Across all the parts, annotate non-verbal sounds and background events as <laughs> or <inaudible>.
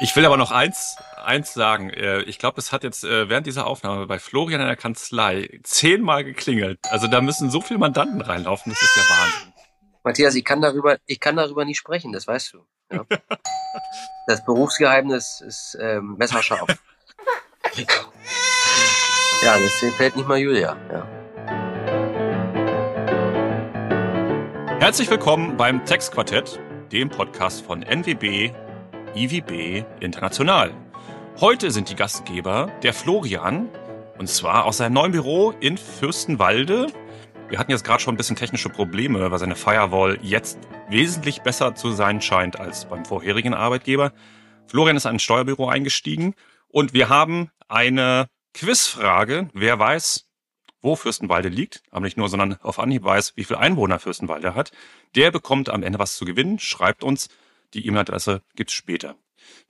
Ich will aber noch eins, eins sagen. Äh, ich glaube, es hat jetzt äh, während dieser Aufnahme bei Florian in der Kanzlei zehnmal geklingelt. Also da müssen so viele Mandanten reinlaufen, das ist der Wahnsinn. Matthias, ich kann darüber, ich kann darüber nicht sprechen, das weißt du. Ja. <laughs> Das Berufsgeheimnis ist ähm, messerscharf. ja, das fällt nicht mal Julia. Ja. Herzlich willkommen beim Textquartett, dem Podcast von NWB IWB International. Heute sind die Gastgeber der Florian, und zwar aus seinem neuen Büro in Fürstenwalde. Wir hatten jetzt gerade schon ein bisschen technische Probleme, weil seine Firewall jetzt wesentlich besser zu sein scheint als beim vorherigen Arbeitgeber. Florian ist in ein Steuerbüro eingestiegen und wir haben eine Quizfrage. Wer weiß, wo Fürstenwalde liegt, aber nicht nur, sondern auf Anhieb weiß, wie viel Einwohner Fürstenwalde hat, der bekommt am Ende was zu gewinnen. Schreibt uns die E-Mail-Adresse gibt's später.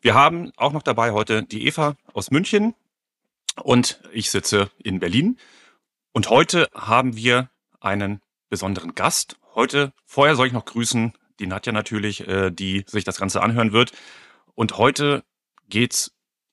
Wir haben auch noch dabei heute die Eva aus München und ich sitze in Berlin. Und heute haben wir einen besonderen Gast. Heute, vorher soll ich noch grüßen, die Nadja natürlich, äh, die sich das Ganze anhören wird. Und heute geht's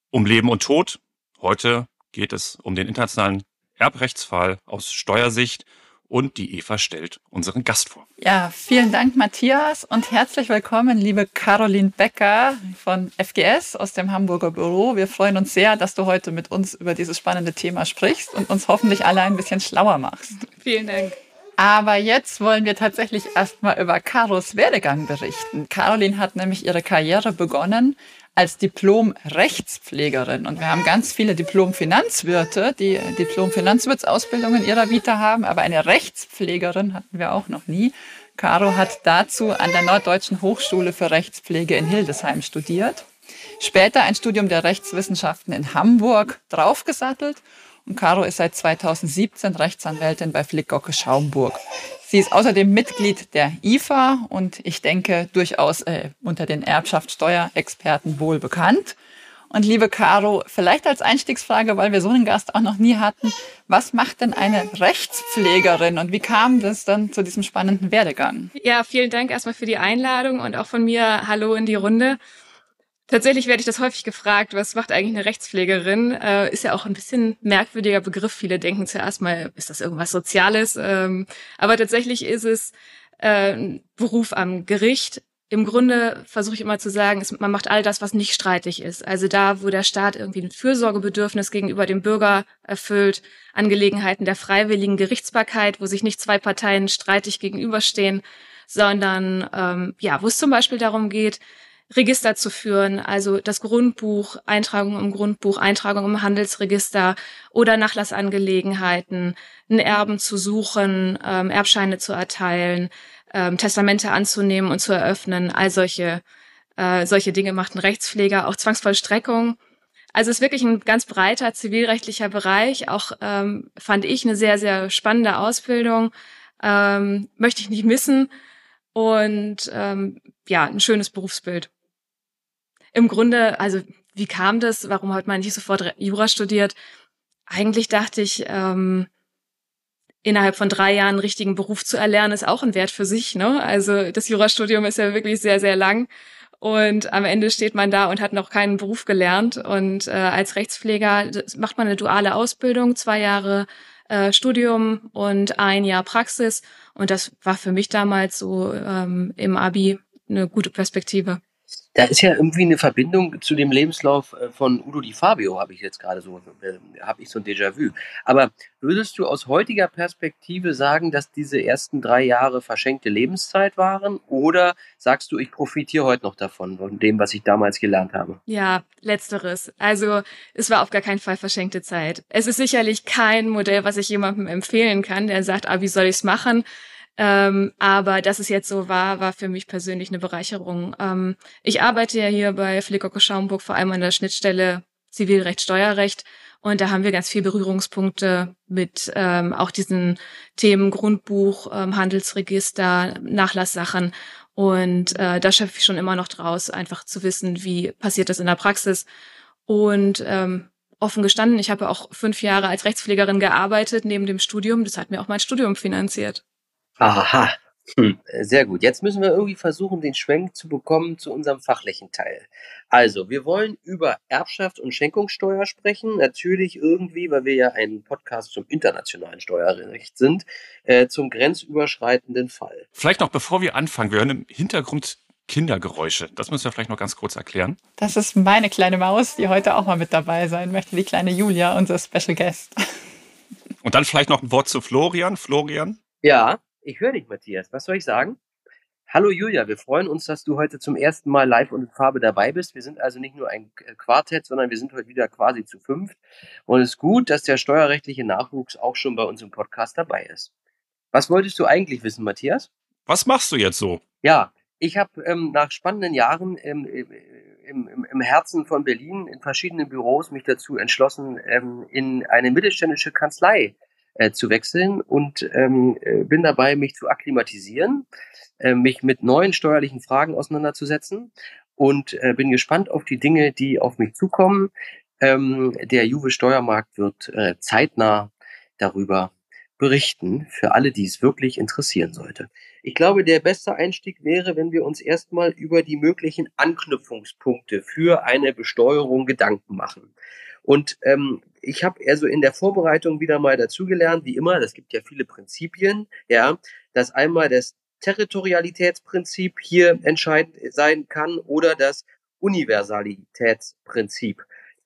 um Leben und Tod. Heute geht es um den internationalen Erbrechtsfall aus Steuersicht und die Eva stellt unseren Gast vor. Ja, vielen Dank, Matthias, und herzlich willkommen, liebe Caroline Becker von FGS aus dem Hamburger Büro. Wir freuen uns sehr, dass du heute mit uns über dieses spannende Thema sprichst und uns hoffentlich alle ein bisschen schlauer machst. Vielen Dank. Aber jetzt wollen wir tatsächlich erstmal über Caros Werdegang berichten. Caroline hat nämlich ihre Karriere begonnen als Diplom-Rechtspflegerin. Und wir haben ganz viele Diplom-Finanzwirte, die Diplom-Finanzwirtsausbildung in ihrer Vita haben, aber eine Rechtspflegerin hatten wir auch noch nie. Caro hat dazu an der Norddeutschen Hochschule für Rechtspflege in Hildesheim studiert. Später ein Studium der Rechtswissenschaften in Hamburg draufgesattelt. Und Caro ist seit 2017 Rechtsanwältin bei Flickgocke Schaumburg. Sie ist außerdem Mitglied der IFA und ich denke durchaus äh, unter den Erbschaftssteuerexperten wohl bekannt. Und liebe Caro, vielleicht als Einstiegsfrage, weil wir so einen Gast auch noch nie hatten, was macht denn eine Rechtspflegerin und wie kam das dann zu diesem spannenden Werdegang? Ja, vielen Dank erstmal für die Einladung und auch von mir Hallo in die Runde. Tatsächlich werde ich das häufig gefragt, was macht eigentlich eine Rechtspflegerin? Äh, ist ja auch ein bisschen merkwürdiger Begriff. Viele denken zuerst mal, ist das irgendwas Soziales? Ähm, aber tatsächlich ist es äh, ein Beruf am Gericht. Im Grunde versuche ich immer zu sagen, es, man macht all das, was nicht streitig ist. Also da, wo der Staat irgendwie ein Fürsorgebedürfnis gegenüber dem Bürger erfüllt, Angelegenheiten der freiwilligen Gerichtsbarkeit, wo sich nicht zwei Parteien streitig gegenüberstehen, sondern ähm, ja, wo es zum Beispiel darum geht, Register zu führen, also das Grundbuch, Eintragung im Grundbuch, Eintragung im Handelsregister oder Nachlassangelegenheiten, einen Erben zu suchen, ähm, Erbscheine zu erteilen, ähm, Testamente anzunehmen und zu eröffnen. All solche, äh, solche Dinge macht ein Rechtspfleger, auch Zwangsvollstreckung. Also es ist wirklich ein ganz breiter zivilrechtlicher Bereich. Auch ähm, fand ich eine sehr, sehr spannende Ausbildung. Ähm, möchte ich nicht missen. Und ähm, ja, ein schönes Berufsbild im Grunde, also wie kam das? Warum hat man nicht sofort Jura studiert? Eigentlich dachte ich, ähm, innerhalb von drei Jahren einen richtigen Beruf zu erlernen, ist auch ein Wert für sich. Ne? Also das Jurastudium ist ja wirklich sehr, sehr lang. Und am Ende steht man da und hat noch keinen Beruf gelernt. Und äh, als Rechtspfleger macht man eine duale Ausbildung, zwei Jahre äh, Studium und ein Jahr Praxis. Und das war für mich damals so ähm, im Abi eine gute Perspektive. Da ist ja irgendwie eine Verbindung zu dem Lebenslauf äh, von Udo Di Fabio, habe ich jetzt gerade so, äh, habe ich so ein Déjà-vu. Aber würdest du aus heutiger Perspektive sagen, dass diese ersten drei Jahre verschenkte Lebenszeit waren? Oder sagst du, ich profitiere heute noch davon, von dem, was ich damals gelernt habe? Ja, letzteres. Also es war auf gar keinen Fall verschenkte Zeit. Es ist sicherlich kein Modell, was ich jemandem empfehlen kann, der sagt, ah, wie soll ich es machen? Ähm, aber dass es jetzt so war, war für mich persönlich eine Bereicherung. Ähm, ich arbeite ja hier bei Flickocke Schaumburg vor allem an der Schnittstelle Zivilrecht, Steuerrecht. Und da haben wir ganz viel Berührungspunkte mit ähm, auch diesen Themen Grundbuch, ähm, Handelsregister, Nachlasssachen. Und äh, da schöpfe ich schon immer noch draus, einfach zu wissen, wie passiert das in der Praxis. Und ähm, offen gestanden, ich habe auch fünf Jahre als Rechtspflegerin gearbeitet neben dem Studium. Das hat mir auch mein Studium finanziert. Aha. Hm, äh, sehr gut. Jetzt müssen wir irgendwie versuchen, den Schwenk zu bekommen zu unserem fachlichen Teil. Also, wir wollen über Erbschaft und Schenkungssteuer sprechen. Natürlich irgendwie, weil wir ja ein Podcast zum internationalen Steuerrecht sind, äh, zum grenzüberschreitenden Fall. Vielleicht noch bevor wir anfangen, wir hören im Hintergrund Kindergeräusche. Das müssen wir vielleicht noch ganz kurz erklären. Das ist meine kleine Maus, die heute auch mal mit dabei sein möchte, die kleine Julia, unser Special Guest. Und dann vielleicht noch ein Wort zu Florian. Florian? Ja, ich höre dich, Matthias. Was soll ich sagen? Hallo Julia, wir freuen uns, dass du heute zum ersten Mal live und in Farbe dabei bist. Wir sind also nicht nur ein Quartett, sondern wir sind heute wieder quasi zu fünft. Und es ist gut, dass der steuerrechtliche Nachwuchs auch schon bei uns im Podcast dabei ist. Was wolltest du eigentlich wissen, Matthias? Was machst du jetzt so? Ja, ich habe ähm, nach spannenden Jahren ähm, im, im, im Herzen von Berlin in verschiedenen Büros mich dazu entschlossen, ähm, in eine mittelständische Kanzlei äh, zu wechseln und ähm, äh, bin dabei, mich zu akklimatisieren, äh, mich mit neuen steuerlichen Fragen auseinanderzusetzen und äh, bin gespannt auf die Dinge, die auf mich zukommen. Ähm, der Juve Steuermarkt wird äh, zeitnah darüber berichten, für alle, die es wirklich interessieren sollte. Ich glaube, der beste Einstieg wäre, wenn wir uns erstmal über die möglichen Anknüpfungspunkte für eine Besteuerung Gedanken machen. Und ähm, ich habe also in der Vorbereitung wieder mal dazugelernt, wie immer, das gibt ja viele Prinzipien, ja, dass einmal das Territorialitätsprinzip hier entscheidend sein kann oder das Universalitätsprinzip.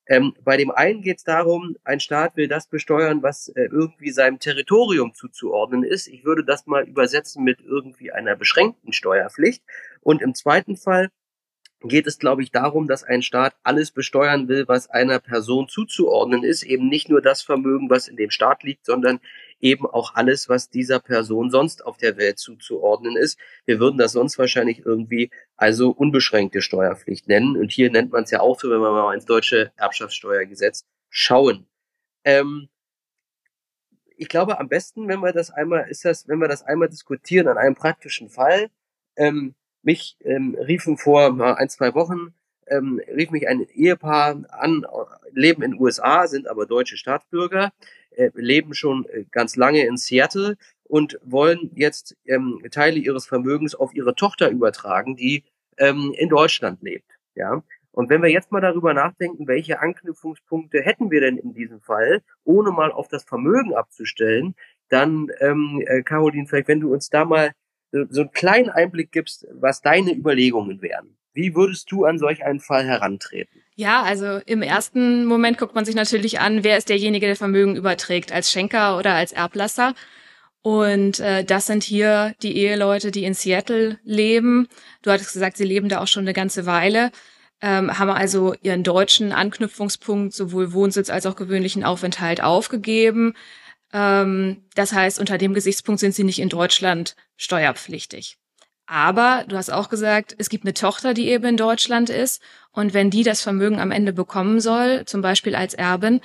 Ähm, bei dem einen geht es darum, ein Staat will das besteuern, was äh, irgendwie seinem Territorium zuzuordnen ist. Ich würde das mal übersetzen mit irgendwie einer beschränkten Steuerpflicht. Und im zweiten Fall geht es, glaube ich, darum, dass ein Staat alles besteuern will, was einer Person zuzuordnen ist, eben nicht nur das Vermögen, was in dem Staat liegt, sondern eben auch alles, was dieser Person sonst auf der Welt zuzuordnen ist. Wir würden das sonst wahrscheinlich irgendwie also unbeschränkte Steuerpflicht nennen. Und hier nennt man es ja auch so, wenn wir mal ins deutsche Erbschaftssteuergesetz schauen. Ähm, ich glaube, am besten, wenn wir das einmal, ist das, wenn wir das einmal diskutieren an einem praktischen Fall. Ähm, mich ähm, riefen vor ein, zwei Wochen, ähm, rief mich ein Ehepaar an, leben in USA, sind aber deutsche Staatsbürger, äh, leben schon äh, ganz lange in Seattle und wollen jetzt ähm, Teile ihres Vermögens auf ihre Tochter übertragen, die ähm, in Deutschland lebt. Ja. Und wenn wir jetzt mal darüber nachdenken, welche Anknüpfungspunkte hätten wir denn in diesem Fall, ohne mal auf das Vermögen abzustellen, dann, ähm, äh, Caroline, vielleicht wenn du uns da mal so einen kleinen Einblick gibst, was deine Überlegungen wären. Wie würdest du an solch einen Fall herantreten? Ja, also im ersten Moment guckt man sich natürlich an, wer ist derjenige, der Vermögen überträgt, als Schenker oder als Erblasser. Und äh, das sind hier die Eheleute, die in Seattle leben. Du hattest gesagt, sie leben da auch schon eine ganze Weile, ähm, haben also ihren deutschen Anknüpfungspunkt, sowohl Wohnsitz als auch gewöhnlichen Aufenthalt aufgegeben, das heißt, unter dem Gesichtspunkt sind sie nicht in Deutschland steuerpflichtig. Aber du hast auch gesagt, es gibt eine Tochter, die eben in Deutschland ist. Und wenn die das Vermögen am Ende bekommen soll, zum Beispiel als Erbin,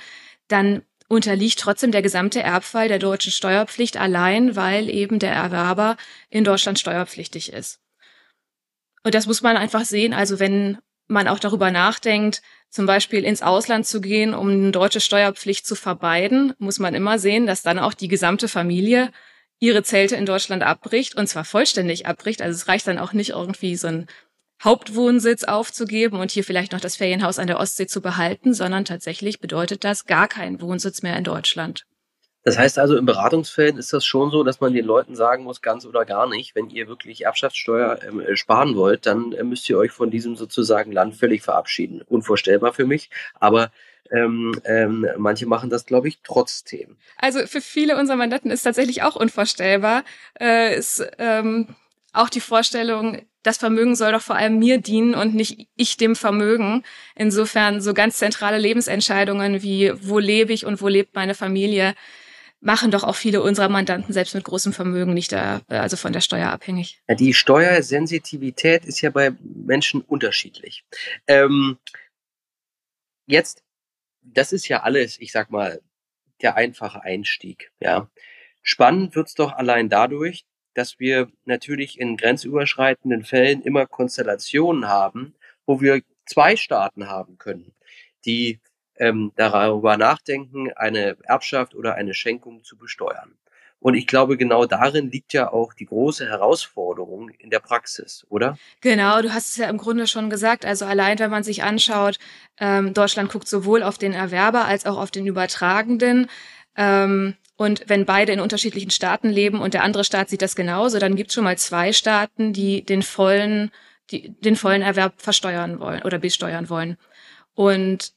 dann unterliegt trotzdem der gesamte Erbfall der deutschen Steuerpflicht allein, weil eben der Erwerber in Deutschland steuerpflichtig ist. Und das muss man einfach sehen. Also wenn man auch darüber nachdenkt, zum Beispiel ins Ausland zu gehen, um eine deutsche Steuerpflicht zu vermeiden, muss man immer sehen, dass dann auch die gesamte Familie ihre Zelte in Deutschland abbricht und zwar vollständig abbricht. Also es reicht dann auch nicht irgendwie so einen Hauptwohnsitz aufzugeben und hier vielleicht noch das Ferienhaus an der Ostsee zu behalten, sondern tatsächlich bedeutet das gar keinen Wohnsitz mehr in Deutschland. Das heißt also, in Beratungsfällen ist das schon so, dass man den Leuten sagen muss, ganz oder gar nicht, wenn ihr wirklich Erbschaftssteuer ähm, äh, sparen wollt, dann äh, müsst ihr euch von diesem sozusagen Land völlig verabschieden. Unvorstellbar für mich, aber ähm, ähm, manche machen das, glaube ich, trotzdem. Also für viele unserer Mandanten ist tatsächlich auch unvorstellbar. Äh, ist ähm, auch die Vorstellung, das Vermögen soll doch vor allem mir dienen und nicht ich dem Vermögen. Insofern so ganz zentrale Lebensentscheidungen wie wo lebe ich und wo lebt meine Familie machen doch auch viele unserer Mandanten selbst mit großem Vermögen nicht da, also von der Steuer abhängig. Die Steuersensitivität ist ja bei Menschen unterschiedlich. Ähm, jetzt, das ist ja alles, ich sag mal, der einfache Einstieg. Ja, spannend wird's doch allein dadurch, dass wir natürlich in grenzüberschreitenden Fällen immer Konstellationen haben, wo wir zwei Staaten haben können, die ähm, darüber nachdenken, eine Erbschaft oder eine Schenkung zu besteuern. Und ich glaube, genau darin liegt ja auch die große Herausforderung in der Praxis, oder? Genau, du hast es ja im Grunde schon gesagt. Also allein, wenn man sich anschaut, ähm, Deutschland guckt sowohl auf den Erwerber als auch auf den Übertragenden. Ähm, und wenn beide in unterschiedlichen Staaten leben und der andere Staat sieht das genauso, dann gibt es schon mal zwei Staaten, die den vollen, die, den vollen Erwerb versteuern wollen oder besteuern wollen. Und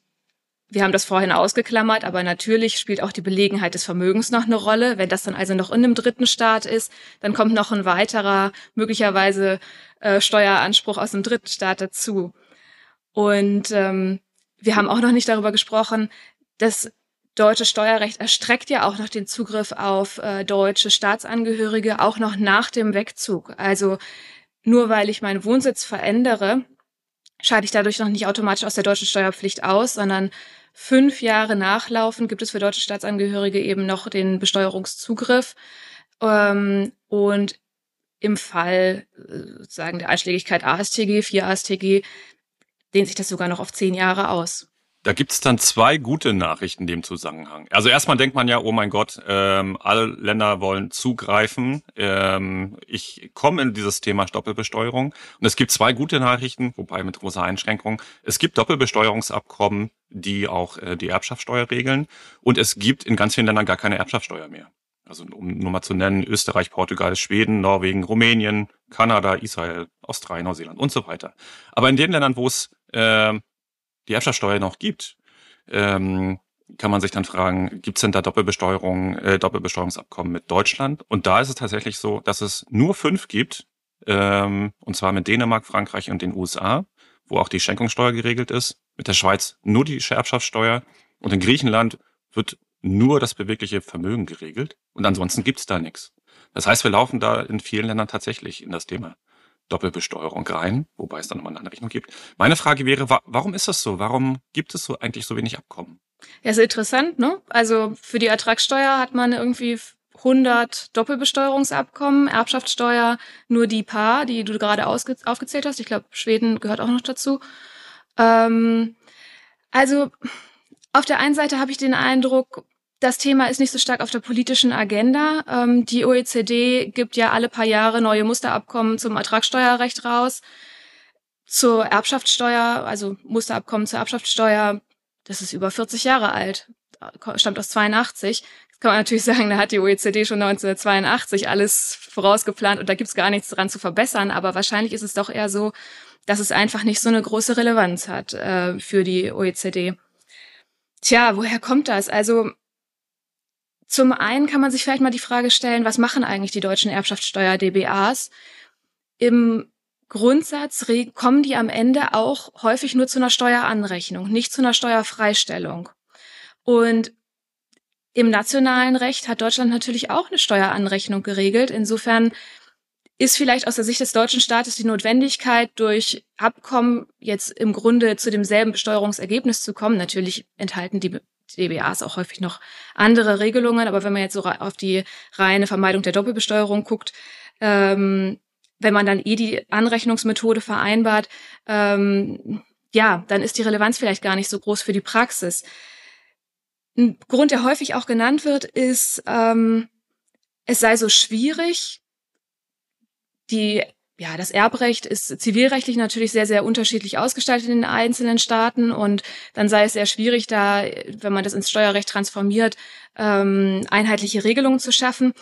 wir haben das vorhin ausgeklammert, aber natürlich spielt auch die Belegenheit des Vermögens noch eine Rolle. Wenn das dann also noch in einem dritten Staat ist, dann kommt noch ein weiterer, möglicherweise äh, Steueranspruch aus einem dritten Staat dazu. Und ähm, wir haben auch noch nicht darüber gesprochen, das deutsche Steuerrecht erstreckt ja auch noch den Zugriff auf äh, deutsche Staatsangehörige, auch noch nach dem Wegzug. Also nur weil ich meinen Wohnsitz verändere, scheide ich dadurch noch nicht automatisch aus der deutschen Steuerpflicht aus, sondern fünf Jahre nachlaufen gibt es für deutsche Staatsangehörige eben noch den Besteuerungszugriff. Ähm, und im Fall äh, sozusagen der Einschlägigkeit ASTG, 4 ASTG, dehnt sich das sogar noch auf zehn Jahre aus. Da gibt's dann zwei gute Nachrichten in dem Zusammenhang. Also erstmal denkt man ja, oh mein Gott, ähm, alle Länder wollen zugreifen. Ähm, ich komme in dieses Thema Doppelbesteuerung. Und es gibt zwei gute Nachrichten, wobei mit großer Einschränkung. Es gibt Doppelbesteuerungsabkommen, die auch äh, die Erbschaftssteuer regeln. Und es gibt in ganz vielen Ländern gar keine Erbschaftssteuer mehr. Also um nur mal zu nennen, Österreich, Portugal, Schweden, Norwegen, Rumänien, Kanada, Israel, Australien, Neuseeland und so weiter. Aber in den Ländern, wo es äh, die Erbschaftssteuer noch gibt, ähm, kann man sich dann fragen, gibt es denn da Doppelbesteuerung, äh, Doppelbesteuerungsabkommen mit Deutschland? Und da ist es tatsächlich so, dass es nur fünf gibt, ähm, und zwar mit Dänemark, Frankreich und den USA, wo auch die Schenkungssteuer geregelt ist, mit der Schweiz nur die Erbschaftssteuer und in Griechenland wird nur das bewegliche Vermögen geregelt und ansonsten gibt's da nichts. Das heißt, wir laufen da in vielen Ländern tatsächlich in das Thema Doppelbesteuerung rein, wobei es dann nochmal eine Anrechnung gibt. Meine Frage wäre, wa warum ist das so? Warum gibt es so eigentlich so wenig Abkommen? Ja, ist interessant, ne? Also für die Ertragssteuer hat man irgendwie 100 Doppelbesteuerungsabkommen, Erbschaftssteuer nur die paar, die du gerade aufgezählt hast. Ich glaube, Schweden gehört auch noch dazu. Ähm, also auf der einen Seite habe ich den Eindruck, das Thema ist nicht so stark auf der politischen Agenda. Ähm, die OECD gibt ja alle paar Jahre neue Musterabkommen zum Ertragssteuerrecht raus. Zur Erbschaftssteuer, also Musterabkommen zur Erbschaftssteuer, das ist über 40 Jahre alt, stammt aus 82. Jetzt kann man natürlich <laughs> sagen, da hat die OECD schon 1982 alles vorausgeplant und da gibt's gar nichts dran zu verbessern, aber wahrscheinlich ist es doch eher so, dass es einfach nicht so eine große Relevanz hat äh, für die OECD. Tja, woher kommt das? Also zum einen kann man sich vielleicht mal die Frage stellen, was machen eigentlich die deutschen Erbschaftssteuer-DBAs? Im Grundsatz kommen die am Ende auch häufig nur zu einer Steueranrechnung, nicht zu einer Steuerfreistellung. Und im nationalen Recht hat Deutschland natürlich auch eine Steueranrechnung geregelt. Insofern ist vielleicht aus der Sicht des deutschen Staates die Notwendigkeit, durch Abkommen jetzt im Grunde zu demselben Besteuerungsergebnis zu kommen. Natürlich enthalten die DBAs auch häufig noch andere Regelungen, aber wenn man jetzt so auf die reine Vermeidung der Doppelbesteuerung guckt, ähm, wenn man dann eh die Anrechnungsmethode vereinbart, ähm, ja, dann ist die Relevanz vielleicht gar nicht so groß für die Praxis. Ein Grund, der häufig auch genannt wird, ist, ähm, es sei so schwierig, die ja, das Erbrecht ist zivilrechtlich natürlich sehr, sehr unterschiedlich ausgestaltet in den einzelnen Staaten und dann sei es sehr schwierig, da, wenn man das ins Steuerrecht transformiert, ähm, einheitliche Regelungen zu schaffen.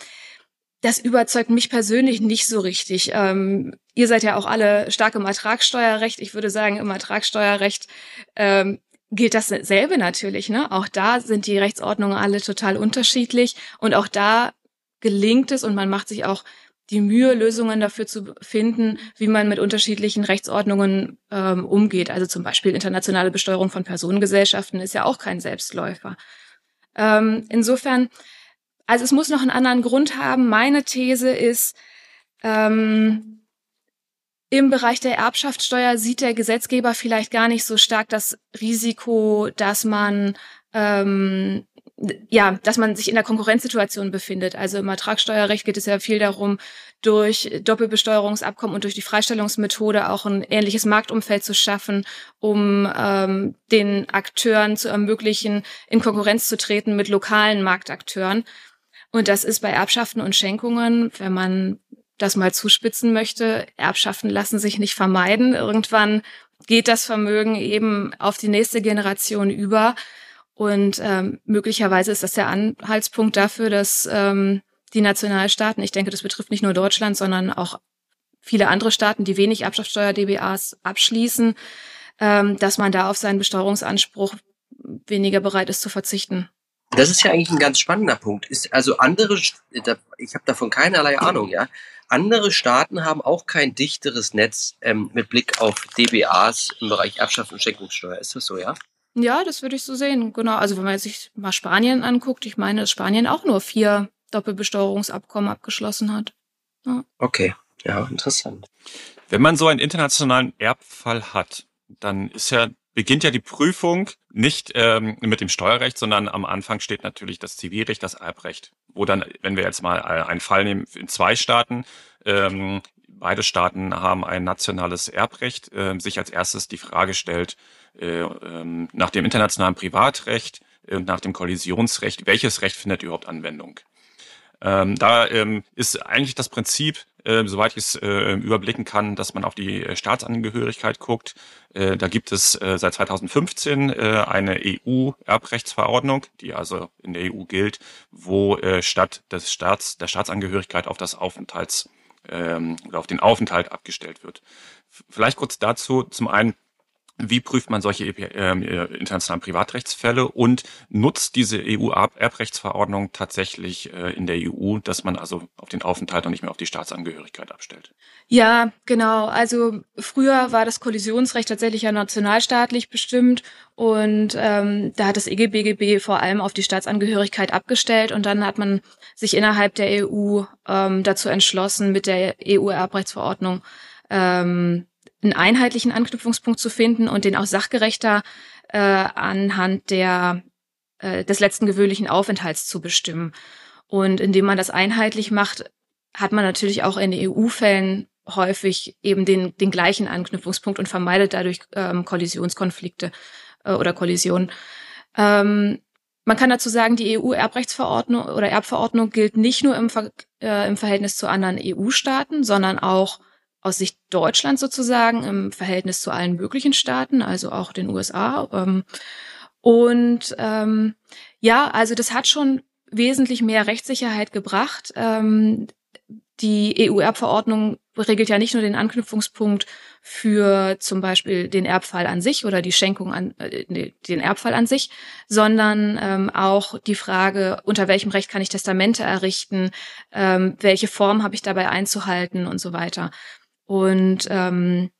Das überzeugt mich persönlich nicht so richtig. Ähm, ihr seid ja auch alle stark im Ertragssteuerrecht. Ich würde sagen, im Ertragssteuerrecht ähm, gilt dasselbe natürlich. Ne? Auch da sind die Rechtsordnungen alle total unterschiedlich und auch da gelingt es und man macht sich auch die Mühe, Lösungen dafür zu finden, wie man mit unterschiedlichen Rechtsordnungen ähm, umgeht. Also zum Beispiel internationale Besteuerung von Personengesellschaften ist ja auch kein Selbstläufer. Ähm, insofern, also es muss noch einen anderen Grund haben. Meine These ist, ähm, im Bereich der Erbschaftssteuer sieht der Gesetzgeber vielleicht gar nicht so stark das Risiko, dass man ähm, ja, dass man sich in der Konkurrenzsituation befindet. Also im Ertragssteuerrecht geht es ja viel darum, durch Doppelbesteuerungsabkommen und durch die Freistellungsmethode auch ein ähnliches Marktumfeld zu schaffen, um ähm, den Akteuren zu ermöglichen, in Konkurrenz zu treten mit lokalen Marktakteuren. Und das ist bei Erbschaften und Schenkungen, wenn man das mal zuspitzen möchte, Erbschaften lassen sich nicht vermeiden. Irgendwann geht das Vermögen eben auf die nächste Generation über. Und ähm, möglicherweise ist das der Anhaltspunkt dafür, dass ähm, die Nationalstaaten, ich denke, das betrifft nicht nur Deutschland, sondern auch viele andere Staaten, die wenig Erbschaftssteuer-DBAs abschließen, ähm, dass man da auf seinen Besteuerungsanspruch weniger bereit ist zu verzichten. Das ist ja eigentlich ein ganz spannender Punkt. Ist also andere, ich habe davon keinerlei Ahnung, ja. Andere Staaten haben auch kein dichteres Netz ähm, mit Blick auf DBAs im Bereich Erbschaft und Schenkungssteuer. Ist das so, ja? Ja, das würde ich so sehen. Genau. Also wenn man sich mal Spanien anguckt, ich meine, dass Spanien auch nur vier Doppelbesteuerungsabkommen abgeschlossen hat. Ja. Okay, ja, interessant. Wenn man so einen internationalen Erbfall hat, dann ist ja beginnt ja die Prüfung nicht ähm, mit dem Steuerrecht, sondern am Anfang steht natürlich das Zivilrecht, das Erbrecht, wo dann, wenn wir jetzt mal äh, einen Fall nehmen in zwei Staaten, ähm, beide Staaten haben ein nationales Erbrecht, äh, sich als erstes die Frage stellt, äh, ähm, nach dem internationalen Privatrecht und nach dem Kollisionsrecht, welches Recht findet überhaupt Anwendung? Ähm, da ähm, ist eigentlich das Prinzip, soweit ich es äh, überblicken kann, dass man auf die äh, Staatsangehörigkeit guckt. Da gibt es seit 2015 äh, eine EU-Erbrechtsverordnung, die also in der EU gilt, wo statt des Staats der Staatsangehörigkeit auf das Aufenthalts ähm, oder auf den Aufenthalt abgestellt wird. Vielleicht kurz dazu. Zum einen wie prüft man solche ähm, äh, internationalen Privatrechtsfälle und nutzt diese EU-Erbrechtsverordnung tatsächlich äh, in der EU, dass man also auf den Aufenthalt und nicht mehr auf die Staatsangehörigkeit abstellt? Ja, genau. Also früher war das Kollisionsrecht tatsächlich ja nationalstaatlich bestimmt und ähm, da hat das EGBGB vor allem auf die Staatsangehörigkeit abgestellt und dann hat man sich innerhalb der EU ähm, dazu entschlossen, mit der EU-Erbrechtsverordnung ähm, einen einheitlichen Anknüpfungspunkt zu finden und den auch sachgerechter äh, anhand der, äh, des letzten gewöhnlichen Aufenthalts zu bestimmen. Und indem man das einheitlich macht, hat man natürlich auch in EU-Fällen häufig eben den, den gleichen Anknüpfungspunkt und vermeidet dadurch ähm, Kollisionskonflikte äh, oder Kollisionen. Ähm, man kann dazu sagen, die EU-Erbrechtsverordnung oder Erbverordnung gilt nicht nur im, Ver äh, im Verhältnis zu anderen EU-Staaten, sondern auch aus Sicht Deutschland sozusagen im Verhältnis zu allen möglichen Staaten, also auch den USA. Ähm, und ähm, ja, also das hat schon wesentlich mehr Rechtssicherheit gebracht. Ähm, die EU-Erbverordnung regelt ja nicht nur den Anknüpfungspunkt für zum Beispiel den Erbfall an sich oder die Schenkung an äh, den Erbfall an sich, sondern ähm, auch die Frage, unter welchem Recht kann ich Testamente errichten, ähm, welche Form habe ich dabei einzuhalten und so weiter. Und ähm,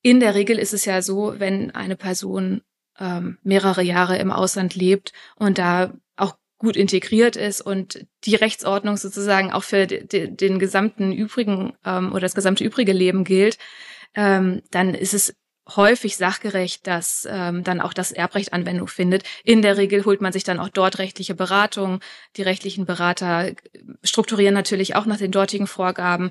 in der Regel ist es ja so, wenn eine Person ähm, mehrere Jahre im Ausland lebt und da auch gut integriert ist und die Rechtsordnung sozusagen auch für den gesamten übrigen ähm, oder das gesamte übrige Leben gilt, ähm, dann ist es häufig sachgerecht, dass ähm, dann auch das Erbrecht Anwendung findet. In der Regel holt man sich dann auch dort rechtliche Beratung. Die rechtlichen Berater strukturieren natürlich auch nach den dortigen Vorgaben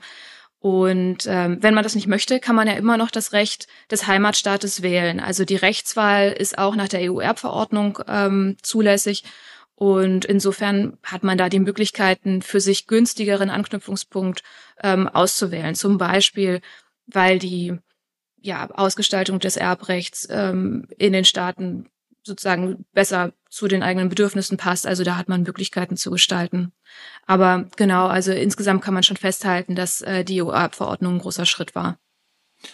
und ähm, wenn man das nicht möchte, kann man ja immer noch das Recht des Heimatstaates wählen. Also die Rechtswahl ist auch nach der EU-Erbverordnung ähm, zulässig. Und insofern hat man da die Möglichkeiten, für sich günstigeren Anknüpfungspunkt ähm, auszuwählen. Zum Beispiel, weil die ja, Ausgestaltung des Erbrechts ähm, in den Staaten sozusagen besser zu den eigenen Bedürfnissen passt. Also da hat man Möglichkeiten zu gestalten. Aber genau, also insgesamt kann man schon festhalten, dass äh, die EU-Verordnung ein großer Schritt war.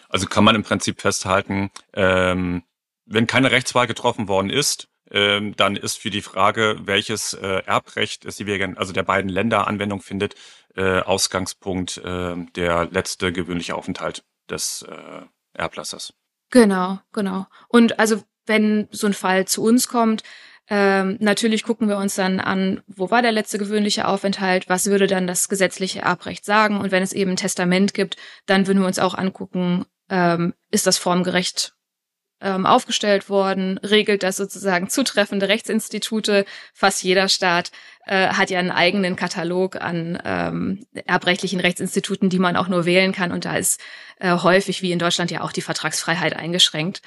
Also kann man im Prinzip festhalten, ähm, wenn keine Rechtswahl getroffen worden ist, ähm, dann ist für die Frage, welches äh, Erbrecht es also der beiden Länder Anwendung findet, äh, Ausgangspunkt äh, der letzte gewöhnliche Aufenthalt des äh, Erblassers. Genau, genau. Und also wenn so ein Fall zu uns kommt, ähm, natürlich gucken wir uns dann an, wo war der letzte gewöhnliche Aufenthalt, was würde dann das gesetzliche Erbrecht sagen und wenn es eben ein Testament gibt, dann würden wir uns auch angucken, ähm, ist das formgerecht ähm, aufgestellt worden, regelt das sozusagen zutreffende Rechtsinstitute. Fast jeder Staat äh, hat ja einen eigenen Katalog an ähm, erbrechtlichen Rechtsinstituten, die man auch nur wählen kann und da ist äh, häufig wie in Deutschland ja auch die Vertragsfreiheit eingeschränkt.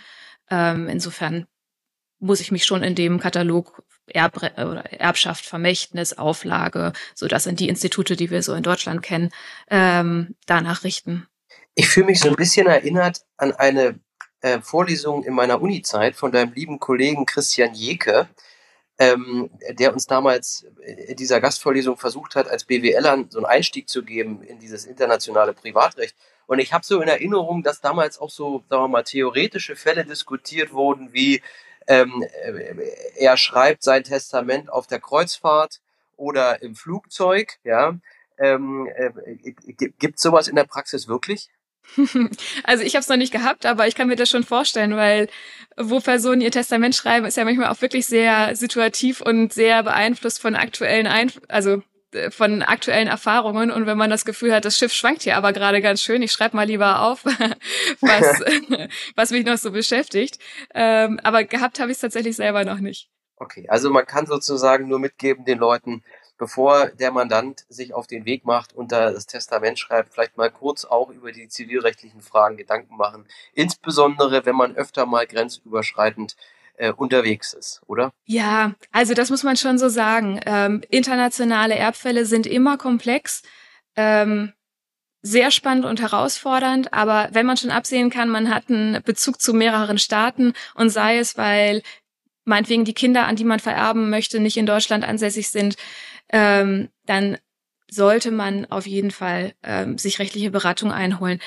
Ähm, insofern muss ich mich schon in dem Katalog Erb oder Erbschaft, Vermächtnis, Auflage, so das sind die Institute, die wir so in Deutschland kennen, ähm, danach richten. Ich fühle mich so ein bisschen erinnert an eine äh, Vorlesung in meiner Uni-Zeit von deinem lieben Kollegen Christian Jeke, ähm, der uns damals in dieser Gastvorlesung versucht hat, als BWLern so einen Einstieg zu geben in dieses internationale Privatrecht. Und ich habe so in Erinnerung, dass damals auch so, sagen wir mal, theoretische Fälle diskutiert wurden, wie ähm, äh, er schreibt sein Testament auf der Kreuzfahrt oder im Flugzeug. Ja, ähm, äh, gibt sowas in der Praxis wirklich? <laughs> Also ich habe es noch nicht gehabt, aber ich kann mir das schon vorstellen, weil wo Personen ihr Testament schreiben, ist ja manchmal auch wirklich sehr situativ und sehr beeinflusst von aktuellen Einf also von aktuellen Erfahrungen und wenn man das Gefühl hat, das Schiff schwankt hier aber gerade ganz schön, ich schreibe mal lieber auf, <laughs> was, <laughs> was mich noch so beschäftigt. Ähm, aber gehabt habe ich es tatsächlich selber noch nicht. Okay, also man kann sozusagen nur mitgeben den Leuten, bevor der Mandant sich auf den Weg macht und da das Testament schreibt, vielleicht mal kurz auch über die zivilrechtlichen Fragen Gedanken machen. Insbesondere, wenn man öfter mal grenzüberschreitend äh, unterwegs ist, oder? Ja, also das muss man schon so sagen. Ähm, internationale Erbfälle sind immer komplex. Ähm, sehr spannend und herausfordernd, aber wenn man schon absehen kann, man hat einen Bezug zu mehreren Staaten und sei es, weil meinetwegen die Kinder, an die man vererben möchte, nicht in Deutschland ansässig sind, ähm, dann sollte man auf jeden Fall ähm, sich rechtliche Beratung einholen.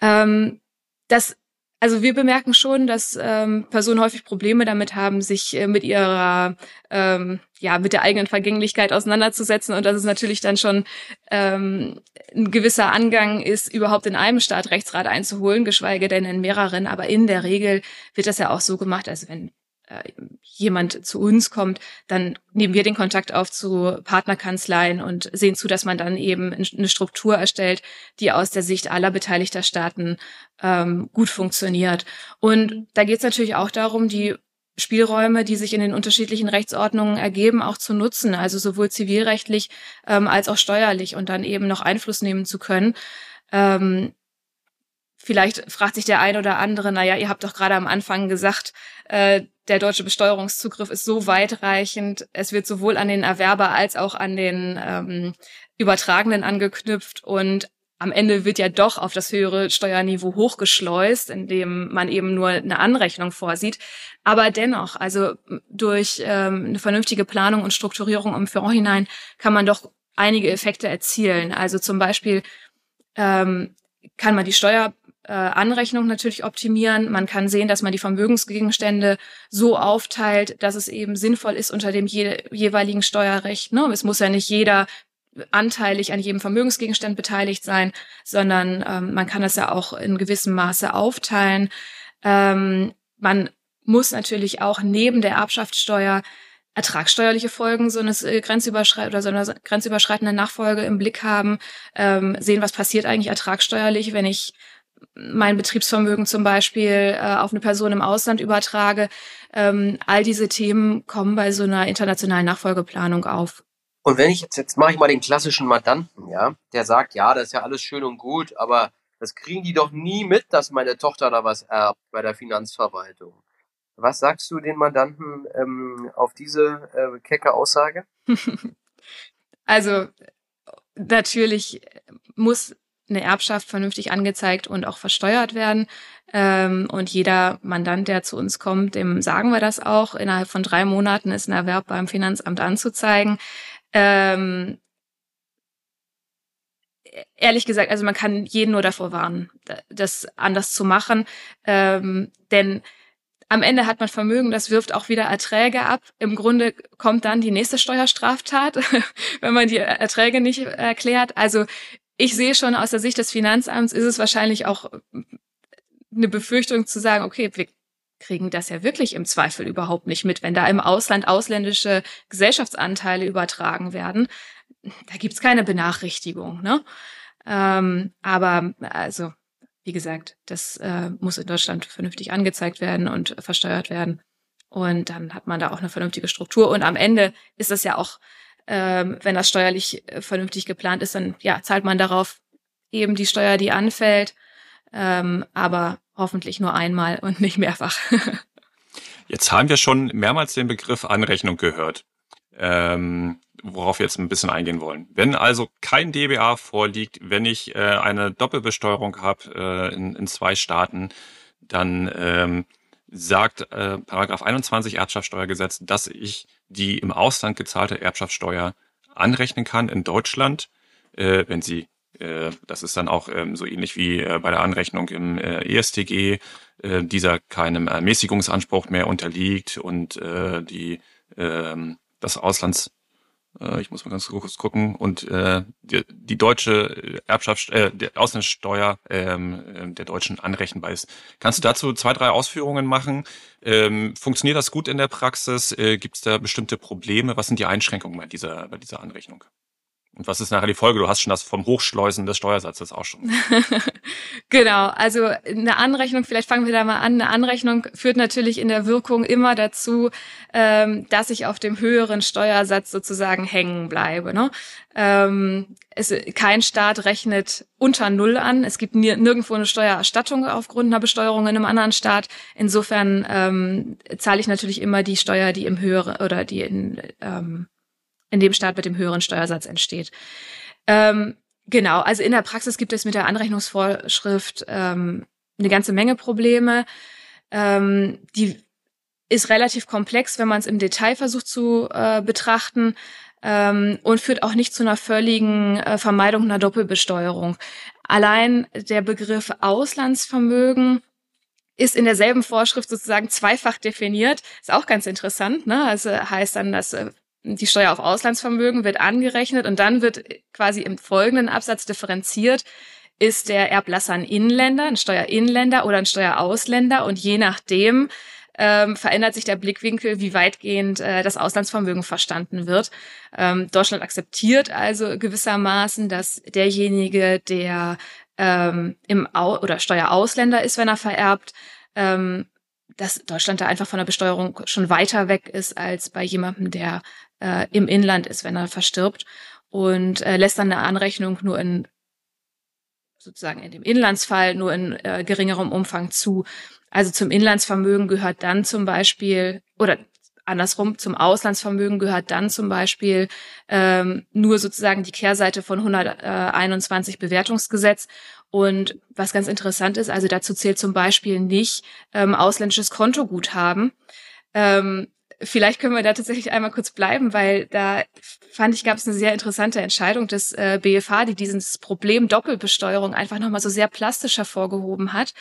Ähm, das also wir bemerken schon, dass ähm, Personen häufig Probleme damit haben, sich äh, mit ihrer, ähm, ja, mit der eigenen Vergänglichkeit auseinanderzusetzen und dass es natürlich dann schon ähm, ein gewisser Angang ist, überhaupt in einem Staat Rechtsrat einzuholen, geschweige denn in mehreren. Aber in der Regel wird das ja auch so gemacht, also wenn äh, jemand zu uns kommt, dann nehmen wir den Kontakt auf zu Partnerkanzleien und sehen zu, dass man dann eben eine Struktur erstellt, die aus der Sicht aller beteiligter Staaten ähm, gut funktioniert. Und da geht es natürlich auch darum, die Spielräume, die sich in den unterschiedlichen Rechtsordnungen ergeben, auch zu nutzen, also sowohl zivilrechtlich ähm, als auch steuerlich und dann eben noch Einfluss nehmen zu können. Ähm, vielleicht fragt sich der ein oder andere, naja, ihr habt doch gerade am Anfang gesagt, äh, der deutsche Besteuerungszugriff ist so weitreichend. Es wird sowohl an den Erwerber als auch an den ähm, Übertragenen angeknüpft und am Ende wird ja doch auf das höhere Steuerniveau hochgeschleust, indem man eben nur eine Anrechnung vorsieht. Aber dennoch, also durch ähm, eine vernünftige Planung und Strukturierung im Vorhinein kann man doch einige Effekte erzielen. Also zum Beispiel ähm, kann man die Steuer äh, Anrechnung natürlich optimieren. Man kann sehen, dass man die Vermögensgegenstände so aufteilt, dass es eben sinnvoll ist unter dem je jeweiligen Steuerrecht. Ne? Es muss ja nicht jeder anteilig an jedem Vermögensgegenstand beteiligt sein, sondern ähm, man kann das ja auch in gewissem Maße aufteilen. Ähm, man muss natürlich auch neben der Erbschaftssteuer ertragssteuerliche Folgen so eines äh, grenzüberschreit oder so einer grenzüberschreitenden Nachfolge im Blick haben, ähm, sehen, was passiert eigentlich ertragssteuerlich, wenn ich mein Betriebsvermögen zum Beispiel äh, auf eine Person im Ausland übertrage. Ähm, all diese Themen kommen bei so einer internationalen Nachfolgeplanung auf. Und wenn ich jetzt, jetzt mache ich mal den klassischen Mandanten, ja, der sagt, ja, das ist ja alles schön und gut, aber das kriegen die doch nie mit, dass meine Tochter da was erbt bei der Finanzverwaltung. Was sagst du den Mandanten ähm, auf diese äh, kecke Aussage? <laughs> also natürlich muss eine Erbschaft vernünftig angezeigt und auch versteuert werden. Ähm, und jeder Mandant, der zu uns kommt, dem sagen wir das auch. Innerhalb von drei Monaten ist ein Erwerb beim Finanzamt anzuzeigen. Ähm, ehrlich gesagt, also man kann jeden nur davor warnen, das anders zu machen. Ähm, denn am Ende hat man Vermögen, das wirft auch wieder Erträge ab. Im Grunde kommt dann die nächste Steuerstraftat, <laughs> wenn man die Erträge nicht erklärt. Also ich sehe schon aus der Sicht des Finanzamts ist es wahrscheinlich auch eine Befürchtung zu sagen, okay, wir kriegen das ja wirklich im Zweifel überhaupt nicht mit, wenn da im Ausland ausländische Gesellschaftsanteile übertragen werden. Da gibt's keine Benachrichtigung. Ne? Ähm, aber also, wie gesagt, das äh, muss in Deutschland vernünftig angezeigt werden und versteuert werden. Und dann hat man da auch eine vernünftige Struktur. Und am Ende ist das ja auch ähm, wenn das steuerlich äh, vernünftig geplant ist, dann ja, zahlt man darauf eben die Steuer, die anfällt, ähm, aber hoffentlich nur einmal und nicht mehrfach. <laughs> Jetzt haben wir schon mehrmals den Begriff Anrechnung gehört, ähm, worauf wir jetzt ein bisschen eingehen wollen. Wenn also kein DBA vorliegt, wenn ich äh, eine Doppelbesteuerung habe äh, in, in zwei Staaten, dann ähm, sagt äh, Paragraph 21 Erbschaftssteuergesetz, dass ich die im Ausland gezahlte Erbschaftssteuer anrechnen kann in Deutschland, äh, wenn sie äh, das ist dann auch ähm, so ähnlich wie äh, bei der Anrechnung im äh, ESTG, äh, dieser keinem Ermäßigungsanspruch mehr unterliegt und äh, die ähm, das Auslands äh, ich muss mal ganz kurz gucken und äh, die, die deutsche Erbschaft äh, der Auslandssteuer ähm, äh, der deutschen anrechenbar ist. Kannst du dazu zwei drei Ausführungen machen? Ähm, funktioniert das gut in der Praxis? Äh, Gibt es da bestimmte Probleme? Was sind die Einschränkungen bei dieser bei dieser Anrechnung? Und was ist nachher die Folge? Du hast schon das vom Hochschleusen des Steuersatzes auch schon. <laughs> genau, also eine Anrechnung, vielleicht fangen wir da mal an. Eine Anrechnung führt natürlich in der Wirkung immer dazu, ähm, dass ich auf dem höheren Steuersatz sozusagen hängen bleibe. Ne? Ähm, es, kein Staat rechnet unter Null an. Es gibt nirgendwo eine Steuererstattung aufgrund einer Besteuerung in einem anderen Staat. Insofern ähm, zahle ich natürlich immer die Steuer, die im höheren oder die in ähm, in dem Staat mit dem höheren Steuersatz entsteht. Ähm, genau, also in der Praxis gibt es mit der Anrechnungsvorschrift ähm, eine ganze Menge Probleme. Ähm, die ist relativ komplex, wenn man es im Detail versucht zu äh, betrachten ähm, und führt auch nicht zu einer völligen äh, Vermeidung einer Doppelbesteuerung. Allein der Begriff Auslandsvermögen ist in derselben Vorschrift sozusagen zweifach definiert. Ist auch ganz interessant. Ne? Also heißt dann, dass äh, die Steuer auf Auslandsvermögen wird angerechnet und dann wird quasi im folgenden Absatz differenziert, ist der Erblasser ein Inländer, ein Steuerinländer oder ein Steuerausländer und je nachdem ähm, verändert sich der Blickwinkel, wie weitgehend äh, das Auslandsvermögen verstanden wird. Ähm, Deutschland akzeptiert also gewissermaßen, dass derjenige, der ähm, im Au oder Steuerausländer ist, wenn er vererbt, ähm, dass Deutschland da einfach von der Besteuerung schon weiter weg ist als bei jemandem, der äh, im Inland ist, wenn er verstirbt und äh, lässt dann eine Anrechnung nur in sozusagen in dem Inlandsfall nur in äh, geringerem Umfang zu. Also zum Inlandsvermögen gehört dann zum Beispiel oder andersrum zum Auslandsvermögen gehört dann zum Beispiel ähm, nur sozusagen die Kehrseite von 121 Bewertungsgesetz. Und was ganz interessant ist, also dazu zählt zum Beispiel nicht ähm, ausländisches Kontoguthaben. Ähm, vielleicht können wir da tatsächlich einmal kurz bleiben, weil da fand ich, gab es eine sehr interessante Entscheidung des äh, BFH, die dieses Problem Doppelbesteuerung einfach nochmal so sehr plastisch hervorgehoben hat.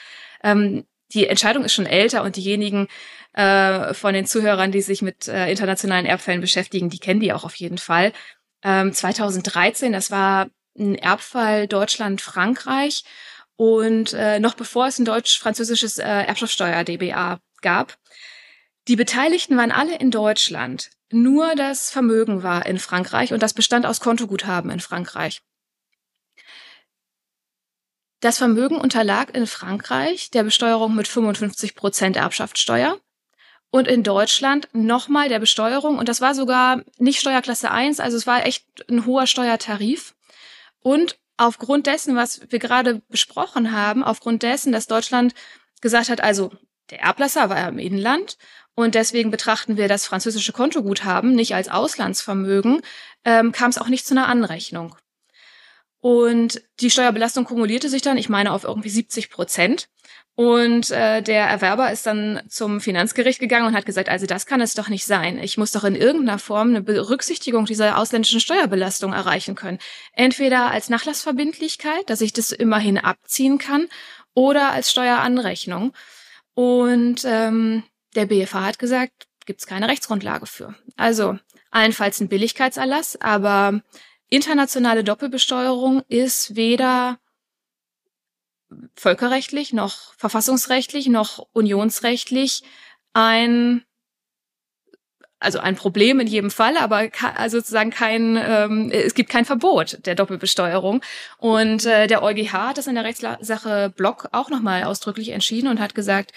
Ähm, die Entscheidung ist schon älter und diejenigen äh, von den Zuhörern, die sich mit äh, internationalen Erbfällen beschäftigen, die kennen die auch auf jeden Fall. Ähm, 2013, das war ein Erbfall Deutschland-Frankreich und äh, noch bevor es ein deutsch-französisches äh, Erbschaftssteuer-DBA gab, die Beteiligten waren alle in Deutschland. Nur das Vermögen war in Frankreich und das bestand aus Kontoguthaben in Frankreich. Das Vermögen unterlag in Frankreich der Besteuerung mit 55 Prozent Erbschaftssteuer und in Deutschland nochmal der Besteuerung und das war sogar nicht Steuerklasse 1, also es war echt ein hoher Steuertarif. Und aufgrund dessen, was wir gerade besprochen haben, aufgrund dessen, dass Deutschland gesagt hat, also der Erblasser war im Inland und deswegen betrachten wir das französische Kontoguthaben nicht als Auslandsvermögen, ähm, kam es auch nicht zu einer Anrechnung. Und die Steuerbelastung kumulierte sich dann, ich meine, auf irgendwie 70 Prozent. Und äh, der Erwerber ist dann zum Finanzgericht gegangen und hat gesagt, also das kann es doch nicht sein. Ich muss doch in irgendeiner Form eine Berücksichtigung dieser ausländischen Steuerbelastung erreichen können. Entweder als Nachlassverbindlichkeit, dass ich das immerhin abziehen kann, oder als Steueranrechnung. Und ähm, der BFH hat gesagt, gibt es keine Rechtsgrundlage für. Also allenfalls ein Billigkeitserlass, aber internationale Doppelbesteuerung ist weder völkerrechtlich noch verfassungsrechtlich noch unionsrechtlich ein also ein Problem in jedem Fall, aber also sozusagen kein, ähm, es gibt kein Verbot der Doppelbesteuerung. Und äh, der EuGH hat das in der Rechtssache Block auch nochmal ausdrücklich entschieden und hat gesagt,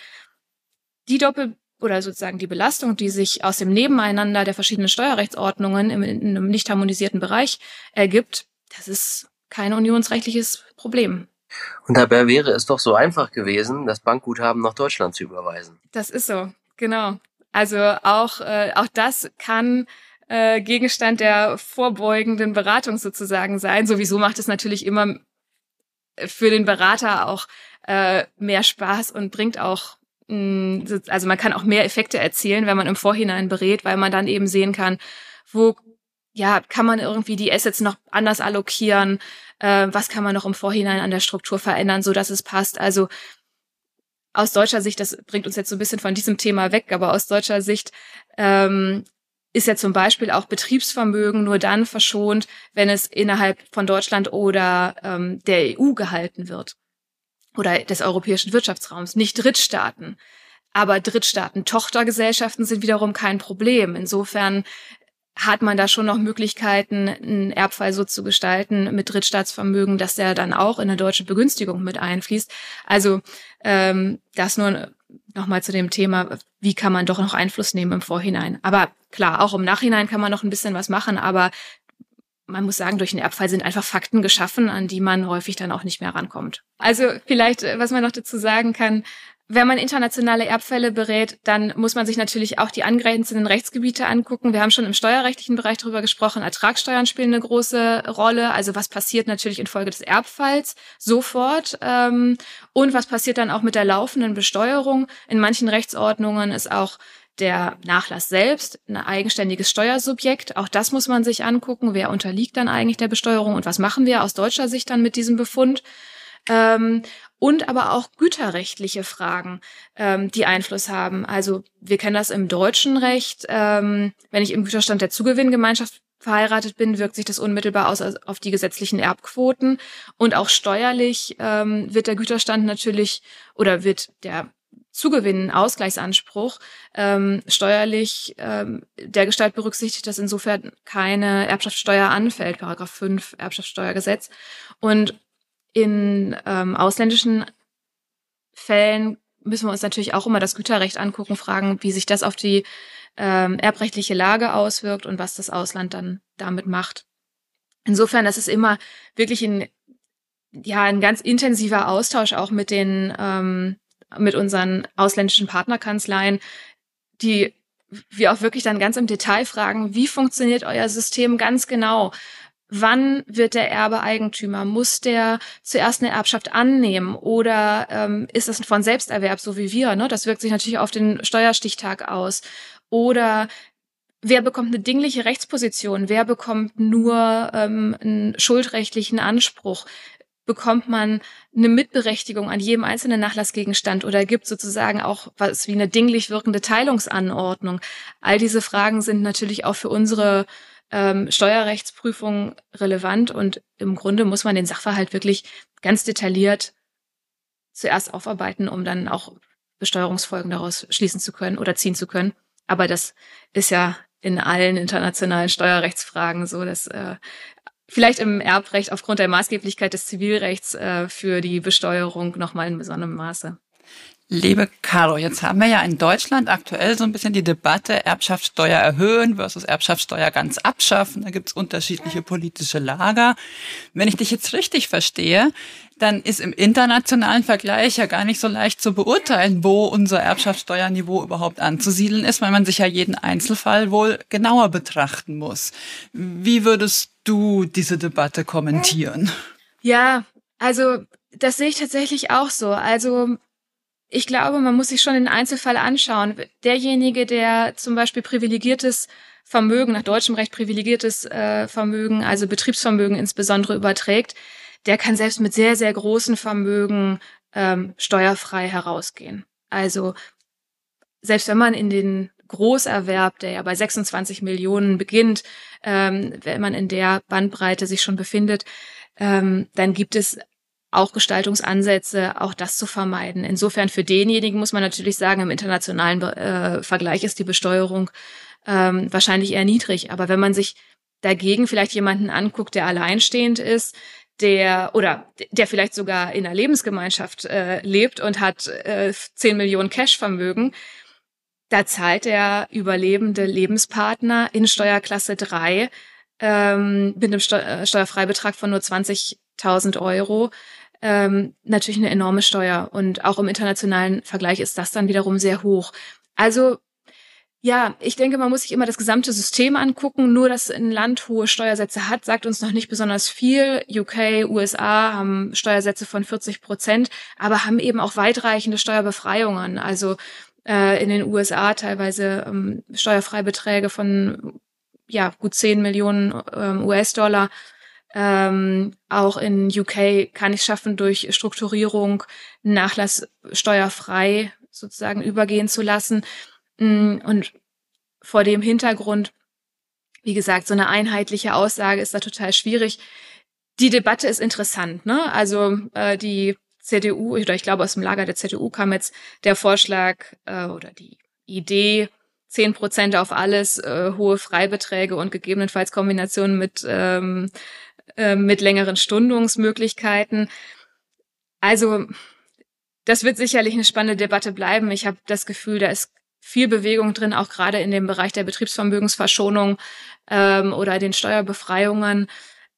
die Doppel oder sozusagen die Belastung, die sich aus dem Nebeneinander der verschiedenen Steuerrechtsordnungen im, in einem nicht harmonisierten Bereich ergibt, das ist kein unionsrechtliches Problem. Und dabei wäre es doch so einfach gewesen, das Bankguthaben nach Deutschland zu überweisen. Das ist so, genau. Also auch, äh, auch das kann äh, Gegenstand der vorbeugenden Beratung sozusagen sein. Sowieso macht es natürlich immer für den Berater auch äh, mehr Spaß und bringt auch also man kann auch mehr Effekte erzielen, wenn man im Vorhinein berät, weil man dann eben sehen kann, wo ja kann man irgendwie die Assets noch anders allokieren, äh, was kann man noch im Vorhinein an der Struktur verändern, so dass es passt. Also aus deutscher Sicht, das bringt uns jetzt so ein bisschen von diesem Thema weg, aber aus deutscher Sicht ähm, ist ja zum Beispiel auch Betriebsvermögen nur dann verschont, wenn es innerhalb von Deutschland oder ähm, der EU gehalten wird oder des europäischen Wirtschaftsraums, nicht Drittstaaten. Aber Drittstaaten, Tochtergesellschaften sind wiederum kein Problem. Insofern hat man da schon noch Möglichkeiten, einen Erbfall so zu gestalten mit Drittstaatsvermögen, dass der dann auch in eine deutsche Begünstigung mit einfließt. Also ähm, das nur nochmal zu dem Thema, wie kann man doch noch Einfluss nehmen im Vorhinein. Aber klar, auch im Nachhinein kann man noch ein bisschen was machen, aber man muss sagen, durch den Erbfall sind einfach Fakten geschaffen, an die man häufig dann auch nicht mehr rankommt. Also vielleicht, äh, was man noch dazu sagen kann, wenn man internationale Erbfälle berät, dann muss man sich natürlich auch die angrenzenden Rechtsgebiete angucken. Wir haben schon im steuerrechtlichen Bereich darüber gesprochen. Ertragssteuern spielen eine große Rolle. Also was passiert natürlich infolge des Erbfalls sofort ähm, und was passiert dann auch mit der laufenden Besteuerung. In manchen Rechtsordnungen ist auch der Nachlass selbst ein eigenständiges Steuersubjekt. Auch das muss man sich angucken. Wer unterliegt dann eigentlich der Besteuerung und was machen wir aus deutscher Sicht dann mit diesem Befund? Ähm, und aber auch güterrechtliche Fragen, ähm, die Einfluss haben. Also wir kennen das im deutschen Recht. Ähm, wenn ich im Güterstand der Zugewinngemeinschaft verheiratet bin, wirkt sich das unmittelbar aus auf die gesetzlichen Erbquoten. Und auch steuerlich ähm, wird der Güterstand natürlich oder wird der Zugewinn, Ausgleichsanspruch ähm, steuerlich ähm, der Gestalt berücksichtigt, dass insofern keine Erbschaftssteuer anfällt, Paragraph 5 Erbschaftssteuergesetz. Und in ähm, ausländischen Fällen müssen wir uns natürlich auch immer das Güterrecht angucken, fragen, wie sich das auf die ähm, erbrechtliche Lage auswirkt und was das Ausland dann damit macht. Insofern, das ist immer wirklich ein, ja, ein ganz intensiver Austausch auch mit den, ähm, mit unseren ausländischen Partnerkanzleien, die wir auch wirklich dann ganz im Detail fragen, wie funktioniert euer System ganz genau? Wann wird der Erbe Eigentümer? Muss der zuerst eine Erbschaft annehmen oder ähm, ist es von Selbsterwerb, so wie wir? Ne? Das wirkt sich natürlich auf den Steuerstichtag aus. Oder wer bekommt eine dingliche Rechtsposition? Wer bekommt nur ähm, einen schuldrechtlichen Anspruch? Bekommt man eine Mitberechtigung an jedem einzelnen Nachlassgegenstand oder gibt sozusagen auch was wie eine dinglich wirkende Teilungsanordnung? All diese Fragen sind natürlich auch für unsere ähm, Steuerrechtsprüfung relevant und im Grunde muss man den Sachverhalt wirklich ganz detailliert zuerst aufarbeiten, um dann auch Besteuerungsfolgen daraus schließen zu können oder ziehen zu können. Aber das ist ja in allen internationalen Steuerrechtsfragen so, dass äh, vielleicht im Erbrecht aufgrund der Maßgeblichkeit des Zivilrechts äh, für die Besteuerung nochmal in besonderem Maße. Liebe Caro, jetzt haben wir ja in Deutschland aktuell so ein bisschen die Debatte Erbschaftssteuer erhöhen versus Erbschaftssteuer ganz abschaffen. Da gibt's unterschiedliche politische Lager. Wenn ich dich jetzt richtig verstehe, dann ist im internationalen Vergleich ja gar nicht so leicht zu beurteilen, wo unser Erbschaftssteuerniveau überhaupt anzusiedeln ist, weil man sich ja jeden Einzelfall wohl genauer betrachten muss. Wie würdest du diese Debatte kommentieren? Ja, also das sehe ich tatsächlich auch so. Also ich glaube, man muss sich schon den Einzelfall anschauen. Derjenige, der zum Beispiel privilegiertes Vermögen, nach deutschem Recht privilegiertes äh, Vermögen, also Betriebsvermögen insbesondere überträgt, der kann selbst mit sehr, sehr großen Vermögen ähm, steuerfrei herausgehen. Also selbst wenn man in den Großerwerb, der ja bei 26 Millionen beginnt, ähm, wenn man in der Bandbreite sich schon befindet, ähm, dann gibt es auch Gestaltungsansätze, auch das zu vermeiden. Insofern für denjenigen muss man natürlich sagen, im internationalen äh, Vergleich ist die Besteuerung ähm, wahrscheinlich eher niedrig. Aber wenn man sich dagegen vielleicht jemanden anguckt, der alleinstehend ist, der oder der vielleicht sogar in einer Lebensgemeinschaft äh, lebt und hat äh, 10 Millionen Cashvermögen, da zahlt der überlebende Lebenspartner in Steuerklasse 3 ähm, mit einem Steu äh, Steuerfreibetrag von nur 20.000 Euro ähm, natürlich eine enorme Steuer. Und auch im internationalen Vergleich ist das dann wiederum sehr hoch. Also Ja, ich denke, man muss sich immer das gesamte System angucken. Nur, dass ein Land hohe Steuersätze hat, sagt uns noch nicht besonders viel. UK, USA haben Steuersätze von 40 Prozent, aber haben eben auch weitreichende Steuerbefreiungen. Also äh, in den USA teilweise ähm, Steuerfreibeträge von ja gut 10 Millionen ähm, US-Dollar. Ähm, auch in UK kann ich schaffen, durch Strukturierung Nachlass steuerfrei sozusagen übergehen zu lassen. Mm, und vor dem Hintergrund, wie gesagt, so eine einheitliche Aussage ist da total schwierig. Die Debatte ist interessant, ne? Also äh, die CDU, oder ich glaube aus dem Lager der CDU kam jetzt der Vorschlag äh, oder die Idee, zehn Prozent auf alles, äh, hohe Freibeträge und gegebenenfalls Kombinationen mit, ähm, äh, mit längeren Stundungsmöglichkeiten. Also das wird sicherlich eine spannende Debatte bleiben. Ich habe das Gefühl, da ist viel Bewegung drin, auch gerade in dem Bereich der Betriebsvermögensverschonung ähm, oder den Steuerbefreiungen.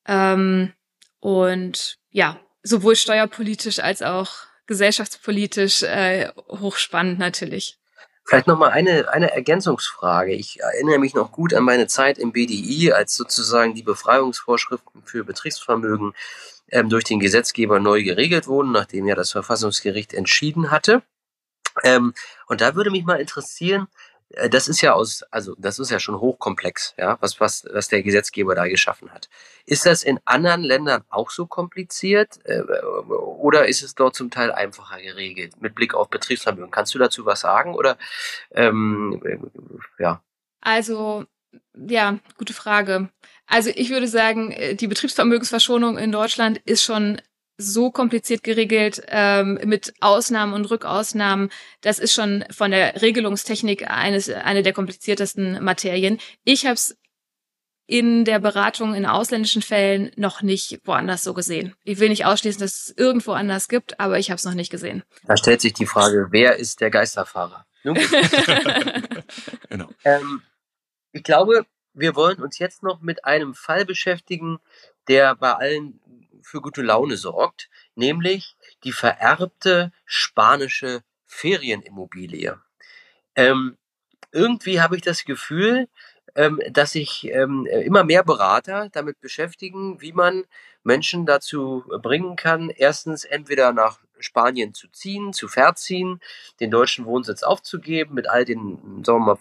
Ähm, und ja, sowohl steuerpolitisch als auch gesellschaftspolitisch äh, hochspannend natürlich. Vielleicht nochmal eine, eine Ergänzungsfrage. Ich erinnere mich noch gut an meine Zeit im BDI, als sozusagen die Befreiungsvorschriften für Betriebsvermögen ähm, durch den Gesetzgeber neu geregelt wurden, nachdem ja das Verfassungsgericht entschieden hatte. Ähm, und da würde mich mal interessieren, das ist ja aus, also das ist ja schon hochkomplex, ja, was, was, was der Gesetzgeber da geschaffen hat. Ist das in anderen Ländern auch so kompliziert äh, oder ist es dort zum Teil einfacher geregelt mit Blick auf Betriebsvermögen? Kannst du dazu was sagen oder ähm, äh, ja? Also ja, gute Frage. Also ich würde sagen, äh, die Betriebsvermögensverschonung in Deutschland ist schon so kompliziert geregelt ähm, mit Ausnahmen und Rückausnahmen. Das ist schon von der Regelungstechnik eines eine der kompliziertesten Materien. Ich habe es in der Beratung in ausländischen Fällen noch nicht woanders so gesehen. Ich will nicht ausschließen, dass es irgendwo anders gibt, aber ich habe es noch nicht gesehen. Da stellt sich die Frage, wer ist der Geisterfahrer? <laughs> genau. Ähm, ich glaube, wir wollen uns jetzt noch mit einem Fall beschäftigen, der bei allen für gute Laune sorgt, nämlich die vererbte spanische Ferienimmobilie. Ähm, irgendwie habe ich das Gefühl, ähm, dass sich ähm, immer mehr Berater damit beschäftigen, wie man Menschen dazu bringen kann, erstens entweder nach Spanien zu ziehen, zu verziehen, den deutschen Wohnsitz aufzugeben, mit all den, sagen wir mal,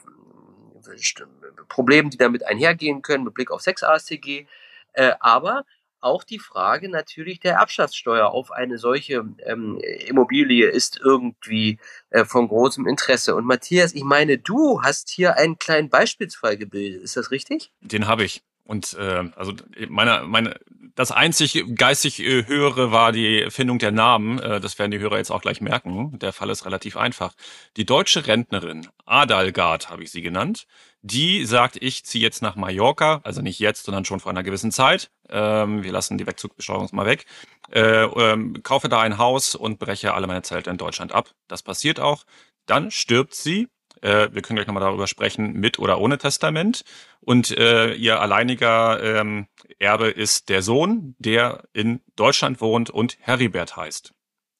Problemen, die damit einhergehen können, mit Blick auf 6 ASTG, äh, aber auch die Frage natürlich der Erbschaftssteuer auf eine solche ähm, Immobilie ist irgendwie äh, von großem Interesse. Und Matthias, ich meine, du hast hier einen kleinen Beispielsfall gebildet. Ist das richtig? Den habe ich. Und äh, also meine, meine, das einzig geistig äh, höhere war die Findung der Namen. Äh, das werden die Hörer jetzt auch gleich merken. Der Fall ist relativ einfach. Die deutsche Rentnerin Adalgard habe ich sie genannt die sagt, ich ziehe jetzt nach Mallorca, also nicht jetzt, sondern schon vor einer gewissen Zeit. Ähm, wir lassen die Wegzugbesteuerung mal weg. Äh, ähm, kaufe da ein Haus und breche alle meine Zelte in Deutschland ab. Das passiert auch. Dann stirbt sie. Äh, wir können gleich nochmal darüber sprechen, mit oder ohne Testament. Und äh, ihr alleiniger ähm, Erbe ist der Sohn, der in Deutschland wohnt und Heribert heißt.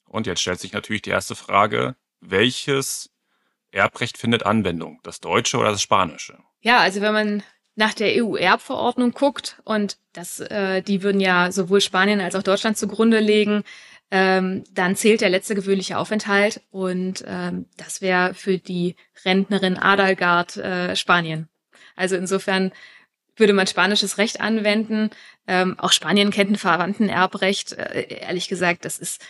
Und jetzt stellt sich natürlich die erste Frage, welches Erbrecht findet Anwendung, das deutsche oder das spanische? Ja, also wenn man nach der EU-Erbverordnung guckt und das, äh, die würden ja sowohl Spanien als auch Deutschland zugrunde legen, ähm, dann zählt der letzte gewöhnliche Aufenthalt und ähm, das wäre für die Rentnerin Adalgard äh, Spanien. Also insofern würde man spanisches Recht anwenden. Ähm, auch Spanien kennt ein Verwandtenerbrecht. Äh, ehrlich gesagt, das ist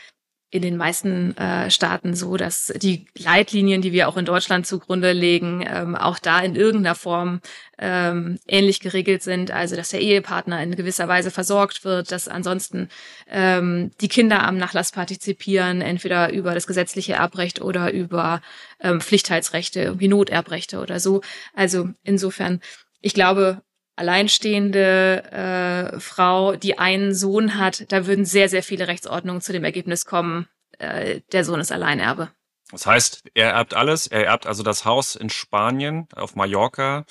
in den meisten äh, Staaten so, dass die Leitlinien, die wir auch in Deutschland zugrunde legen, ähm, auch da in irgendeiner Form ähm, ähnlich geregelt sind. Also dass der Ehepartner in gewisser Weise versorgt wird, dass ansonsten ähm, die Kinder am Nachlass partizipieren, entweder über das gesetzliche Erbrecht oder über ähm, Pflichtheitsrechte, irgendwie Noterbrechte oder so. Also insofern, ich glaube, alleinstehende äh, Frau, die einen Sohn hat, da würden sehr, sehr viele Rechtsordnungen zu dem Ergebnis kommen, äh, der Sohn ist Alleinerbe. Das heißt, er erbt alles, er erbt also das Haus in Spanien, auf Mallorca.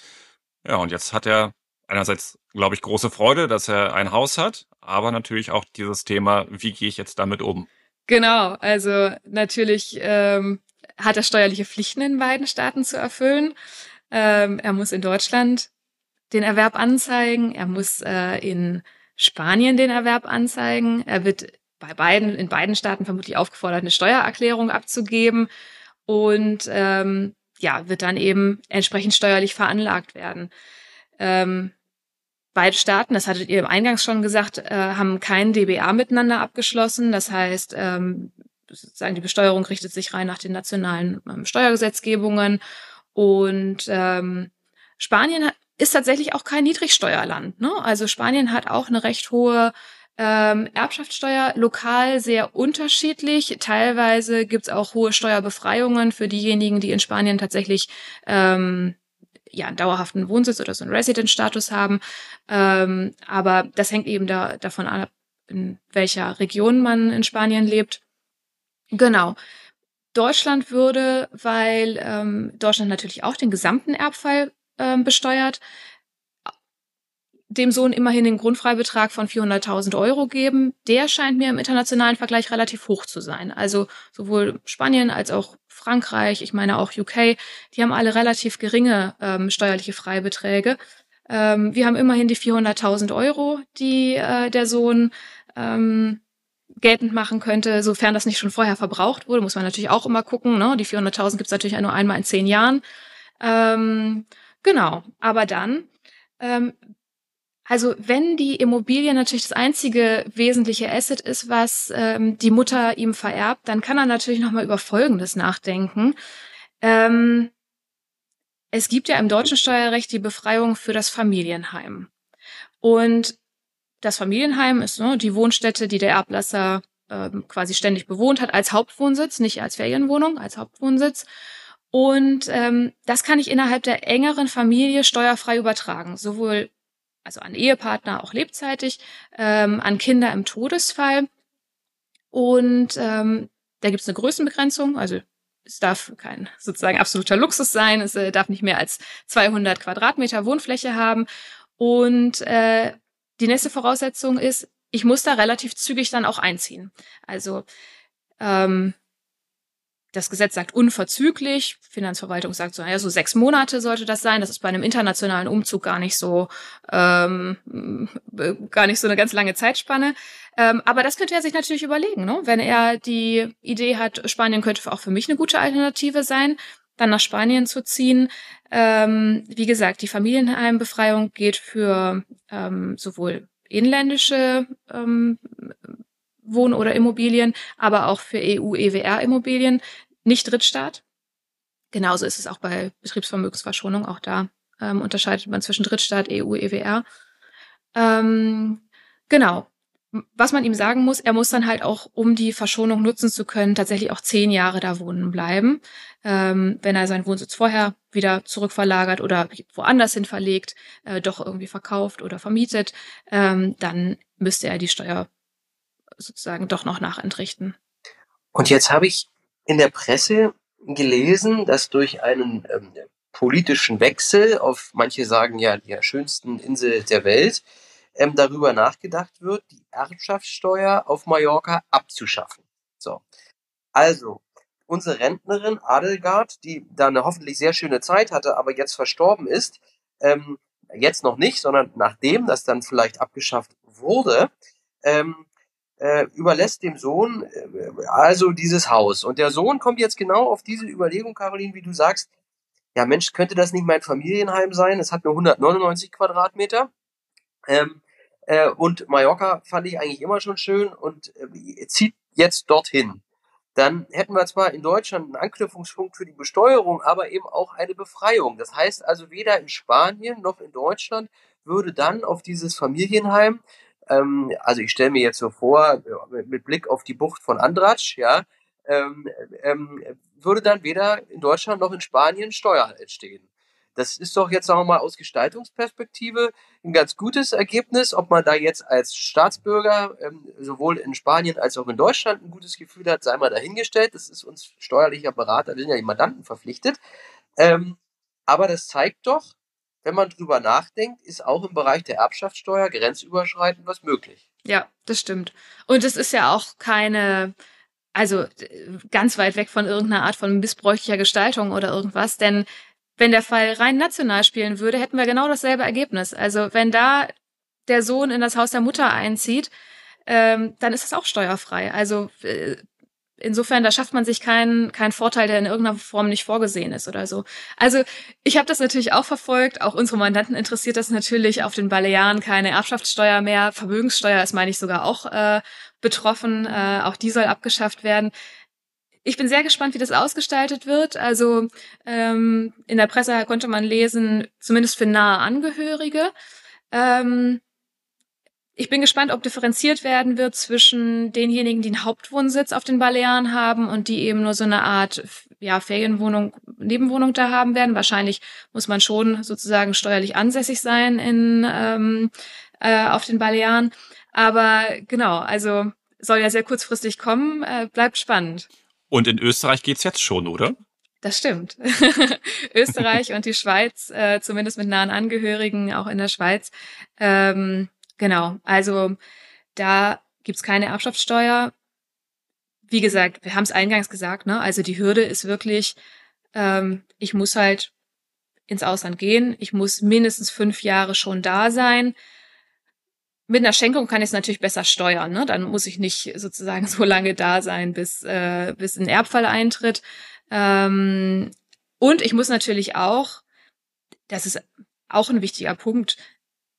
Ja, und jetzt hat er einerseits, glaube ich, große Freude, dass er ein Haus hat, aber natürlich auch dieses Thema, wie gehe ich jetzt damit um? Genau, also natürlich ähm, hat er steuerliche Pflichten in beiden Staaten zu erfüllen. Ähm, er muss in Deutschland den Erwerb anzeigen. Er muss äh, in Spanien den Erwerb anzeigen. Er wird bei beiden, in beiden Staaten vermutlich aufgefordert, eine Steuererklärung abzugeben und ähm, ja, wird dann eben entsprechend steuerlich veranlagt werden. Ähm, beide Staaten, das hattet ihr im Eingangs schon gesagt, äh, haben kein DBA miteinander abgeschlossen. Das heißt, ähm, sozusagen die Besteuerung richtet sich rein nach den nationalen ähm, Steuergesetzgebungen und ähm, Spanien ist tatsächlich auch kein Niedrigsteuerland. Ne? Also Spanien hat auch eine recht hohe ähm, Erbschaftssteuer, lokal sehr unterschiedlich. Teilweise gibt's auch hohe Steuerbefreiungen für diejenigen, die in Spanien tatsächlich ähm, ja, einen dauerhaften Wohnsitz oder so einen Resident-Status haben. Ähm, aber das hängt eben da, davon ab, in welcher Region man in Spanien lebt. Genau. Deutschland würde, weil ähm, Deutschland natürlich auch den gesamten Erbfall ähm, besteuert, dem Sohn immerhin den Grundfreibetrag von 400.000 Euro geben. Der scheint mir im internationalen Vergleich relativ hoch zu sein. Also sowohl Spanien als auch Frankreich, ich meine auch UK, die haben alle relativ geringe ähm, steuerliche Freibeträge. Ähm, wir haben immerhin die 400.000 Euro, die äh, der Sohn ähm, geltend machen könnte, sofern das nicht schon vorher verbraucht wurde, muss man natürlich auch immer gucken. Ne? Die 400.000 gibt es natürlich nur einmal in zehn Jahren. Ähm, genau, aber dann, ähm, also wenn die Immobilie natürlich das einzige wesentliche Asset ist, was ähm, die Mutter ihm vererbt, dann kann er natürlich nochmal über Folgendes nachdenken. Ähm, es gibt ja im deutschen Steuerrecht die Befreiung für das Familienheim. Und das Familienheim ist ne, die Wohnstätte, die der Erblasser äh, quasi ständig bewohnt hat, als Hauptwohnsitz, nicht als Ferienwohnung, als Hauptwohnsitz. Und ähm, das kann ich innerhalb der engeren Familie steuerfrei übertragen, sowohl also an Ehepartner auch lebzeitig, ähm, an Kinder im Todesfall. Und ähm, da gibt es eine Größenbegrenzung, also es darf kein sozusagen absoluter Luxus sein, es äh, darf nicht mehr als 200 Quadratmeter Wohnfläche haben. Und äh, die nächste Voraussetzung ist, ich muss da relativ zügig dann auch einziehen. Also ähm, das Gesetz sagt unverzüglich, Finanzverwaltung sagt so, naja, so sechs Monate sollte das sein. Das ist bei einem internationalen Umzug gar nicht so, ähm, gar nicht so eine ganz lange Zeitspanne. Ähm, aber das könnte er sich natürlich überlegen, ne? wenn er die Idee hat, Spanien könnte auch für mich eine gute Alternative sein, dann nach Spanien zu ziehen. Ähm, wie gesagt, die Familienheimbefreiung geht für ähm, sowohl inländische ähm, Wohn- oder Immobilien, aber auch für EU-EWR-Immobilien, nicht Drittstaat. Genauso ist es auch bei Betriebsvermögensverschonung. Auch da ähm, unterscheidet man zwischen Drittstaat, EU, EWR. Ähm, genau was man ihm sagen muss, er muss dann halt auch, um die Verschonung nutzen zu können, tatsächlich auch zehn Jahre da wohnen bleiben. Ähm, wenn er seinen Wohnsitz vorher wieder zurückverlagert oder woanders hin verlegt, äh, doch irgendwie verkauft oder vermietet, ähm, dann müsste er die Steuer sozusagen doch noch nachentrichten. Und jetzt habe ich in der Presse gelesen, dass durch einen ähm, politischen Wechsel auf, manche sagen ja, der schönsten Insel der Welt, ähm, darüber nachgedacht wird, die Erbschaftssteuer auf Mallorca abzuschaffen. So. Also, unsere Rentnerin Adelgard, die da eine hoffentlich sehr schöne Zeit hatte, aber jetzt verstorben ist, ähm, jetzt noch nicht, sondern nachdem das dann vielleicht abgeschafft wurde, ähm, äh, überlässt dem Sohn äh, also dieses Haus. Und der Sohn kommt jetzt genau auf diese Überlegung, Caroline, wie du sagst, ja Mensch, könnte das nicht mein Familienheim sein? Es hat nur 199 Quadratmeter. Ähm, äh, und Mallorca fand ich eigentlich immer schon schön und äh, zieht jetzt dorthin. Dann hätten wir zwar in Deutschland einen Anknüpfungspunkt für die Besteuerung, aber eben auch eine Befreiung. Das heißt also, weder in Spanien noch in Deutschland würde dann auf dieses Familienheim, ähm, also ich stelle mir jetzt so vor, mit Blick auf die Bucht von Andratsch, ja, ähm, ähm, würde dann weder in Deutschland noch in Spanien Steuer entstehen. Das ist doch jetzt, sagen wir mal, aus Gestaltungsperspektive ein ganz gutes Ergebnis. Ob man da jetzt als Staatsbürger ähm, sowohl in Spanien als auch in Deutschland ein gutes Gefühl hat, sei mal dahingestellt. Das ist uns steuerlicher Berater, wir sind ja die Mandanten verpflichtet. Ähm, aber das zeigt doch, wenn man drüber nachdenkt, ist auch im Bereich der Erbschaftssteuer grenzüberschreitend was möglich. Ja, das stimmt. Und es ist ja auch keine, also ganz weit weg von irgendeiner Art von missbräuchlicher Gestaltung oder irgendwas, denn wenn der Fall rein national spielen würde, hätten wir genau dasselbe Ergebnis. Also wenn da der Sohn in das Haus der Mutter einzieht, ähm, dann ist es auch steuerfrei. Also äh, insofern, da schafft man sich keinen keinen Vorteil, der in irgendeiner Form nicht vorgesehen ist oder so. Also ich habe das natürlich auch verfolgt. Auch unsere Mandanten interessiert das natürlich. Auf den Balearen keine Erbschaftssteuer mehr. Vermögenssteuer ist, meine ich, sogar auch äh, betroffen. Äh, auch die soll abgeschafft werden. Ich bin sehr gespannt, wie das ausgestaltet wird. Also ähm, in der Presse konnte man lesen, zumindest für nahe Angehörige. Ähm, ich bin gespannt, ob differenziert werden wird zwischen denjenigen, die einen Hauptwohnsitz auf den Balearen haben und die eben nur so eine Art ja, Ferienwohnung, Nebenwohnung da haben werden. Wahrscheinlich muss man schon sozusagen steuerlich ansässig sein in, ähm, äh, auf den Balearen. Aber genau, also soll ja sehr kurzfristig kommen, äh, bleibt spannend. Und in Österreich geht's jetzt schon, oder? Das stimmt. <laughs> Österreich und die Schweiz, äh, zumindest mit nahen Angehörigen, auch in der Schweiz, ähm, Genau, also da gibt's keine Erbschaftssteuer. Wie gesagt, wir haben es eingangs gesagt, ne? Also die Hürde ist wirklich, ähm, ich muss halt ins Ausland gehen, ich muss mindestens fünf Jahre schon da sein. Mit einer Schenkung kann ich es natürlich besser steuern, ne? Dann muss ich nicht sozusagen <laughs> so lange da sein, bis, äh, bis ein Erbfall eintritt. Ähm, und ich muss natürlich auch, das ist auch ein wichtiger Punkt,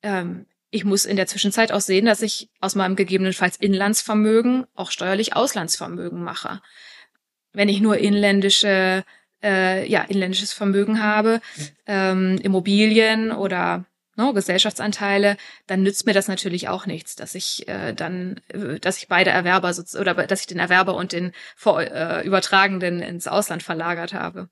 ähm, ich muss in der Zwischenzeit auch sehen, dass ich aus meinem gegebenenfalls Inlandsvermögen auch steuerlich Auslandsvermögen mache. Wenn ich nur inländische, äh, ja, inländisches Vermögen habe, ähm, Immobilien oder no, ne, Gesellschaftsanteile, dann nützt mir das natürlich auch nichts, dass ich äh, dann, äh, dass ich beide Erwerber oder dass ich den Erwerber und den vor, äh, Übertragenden ins Ausland verlagert habe.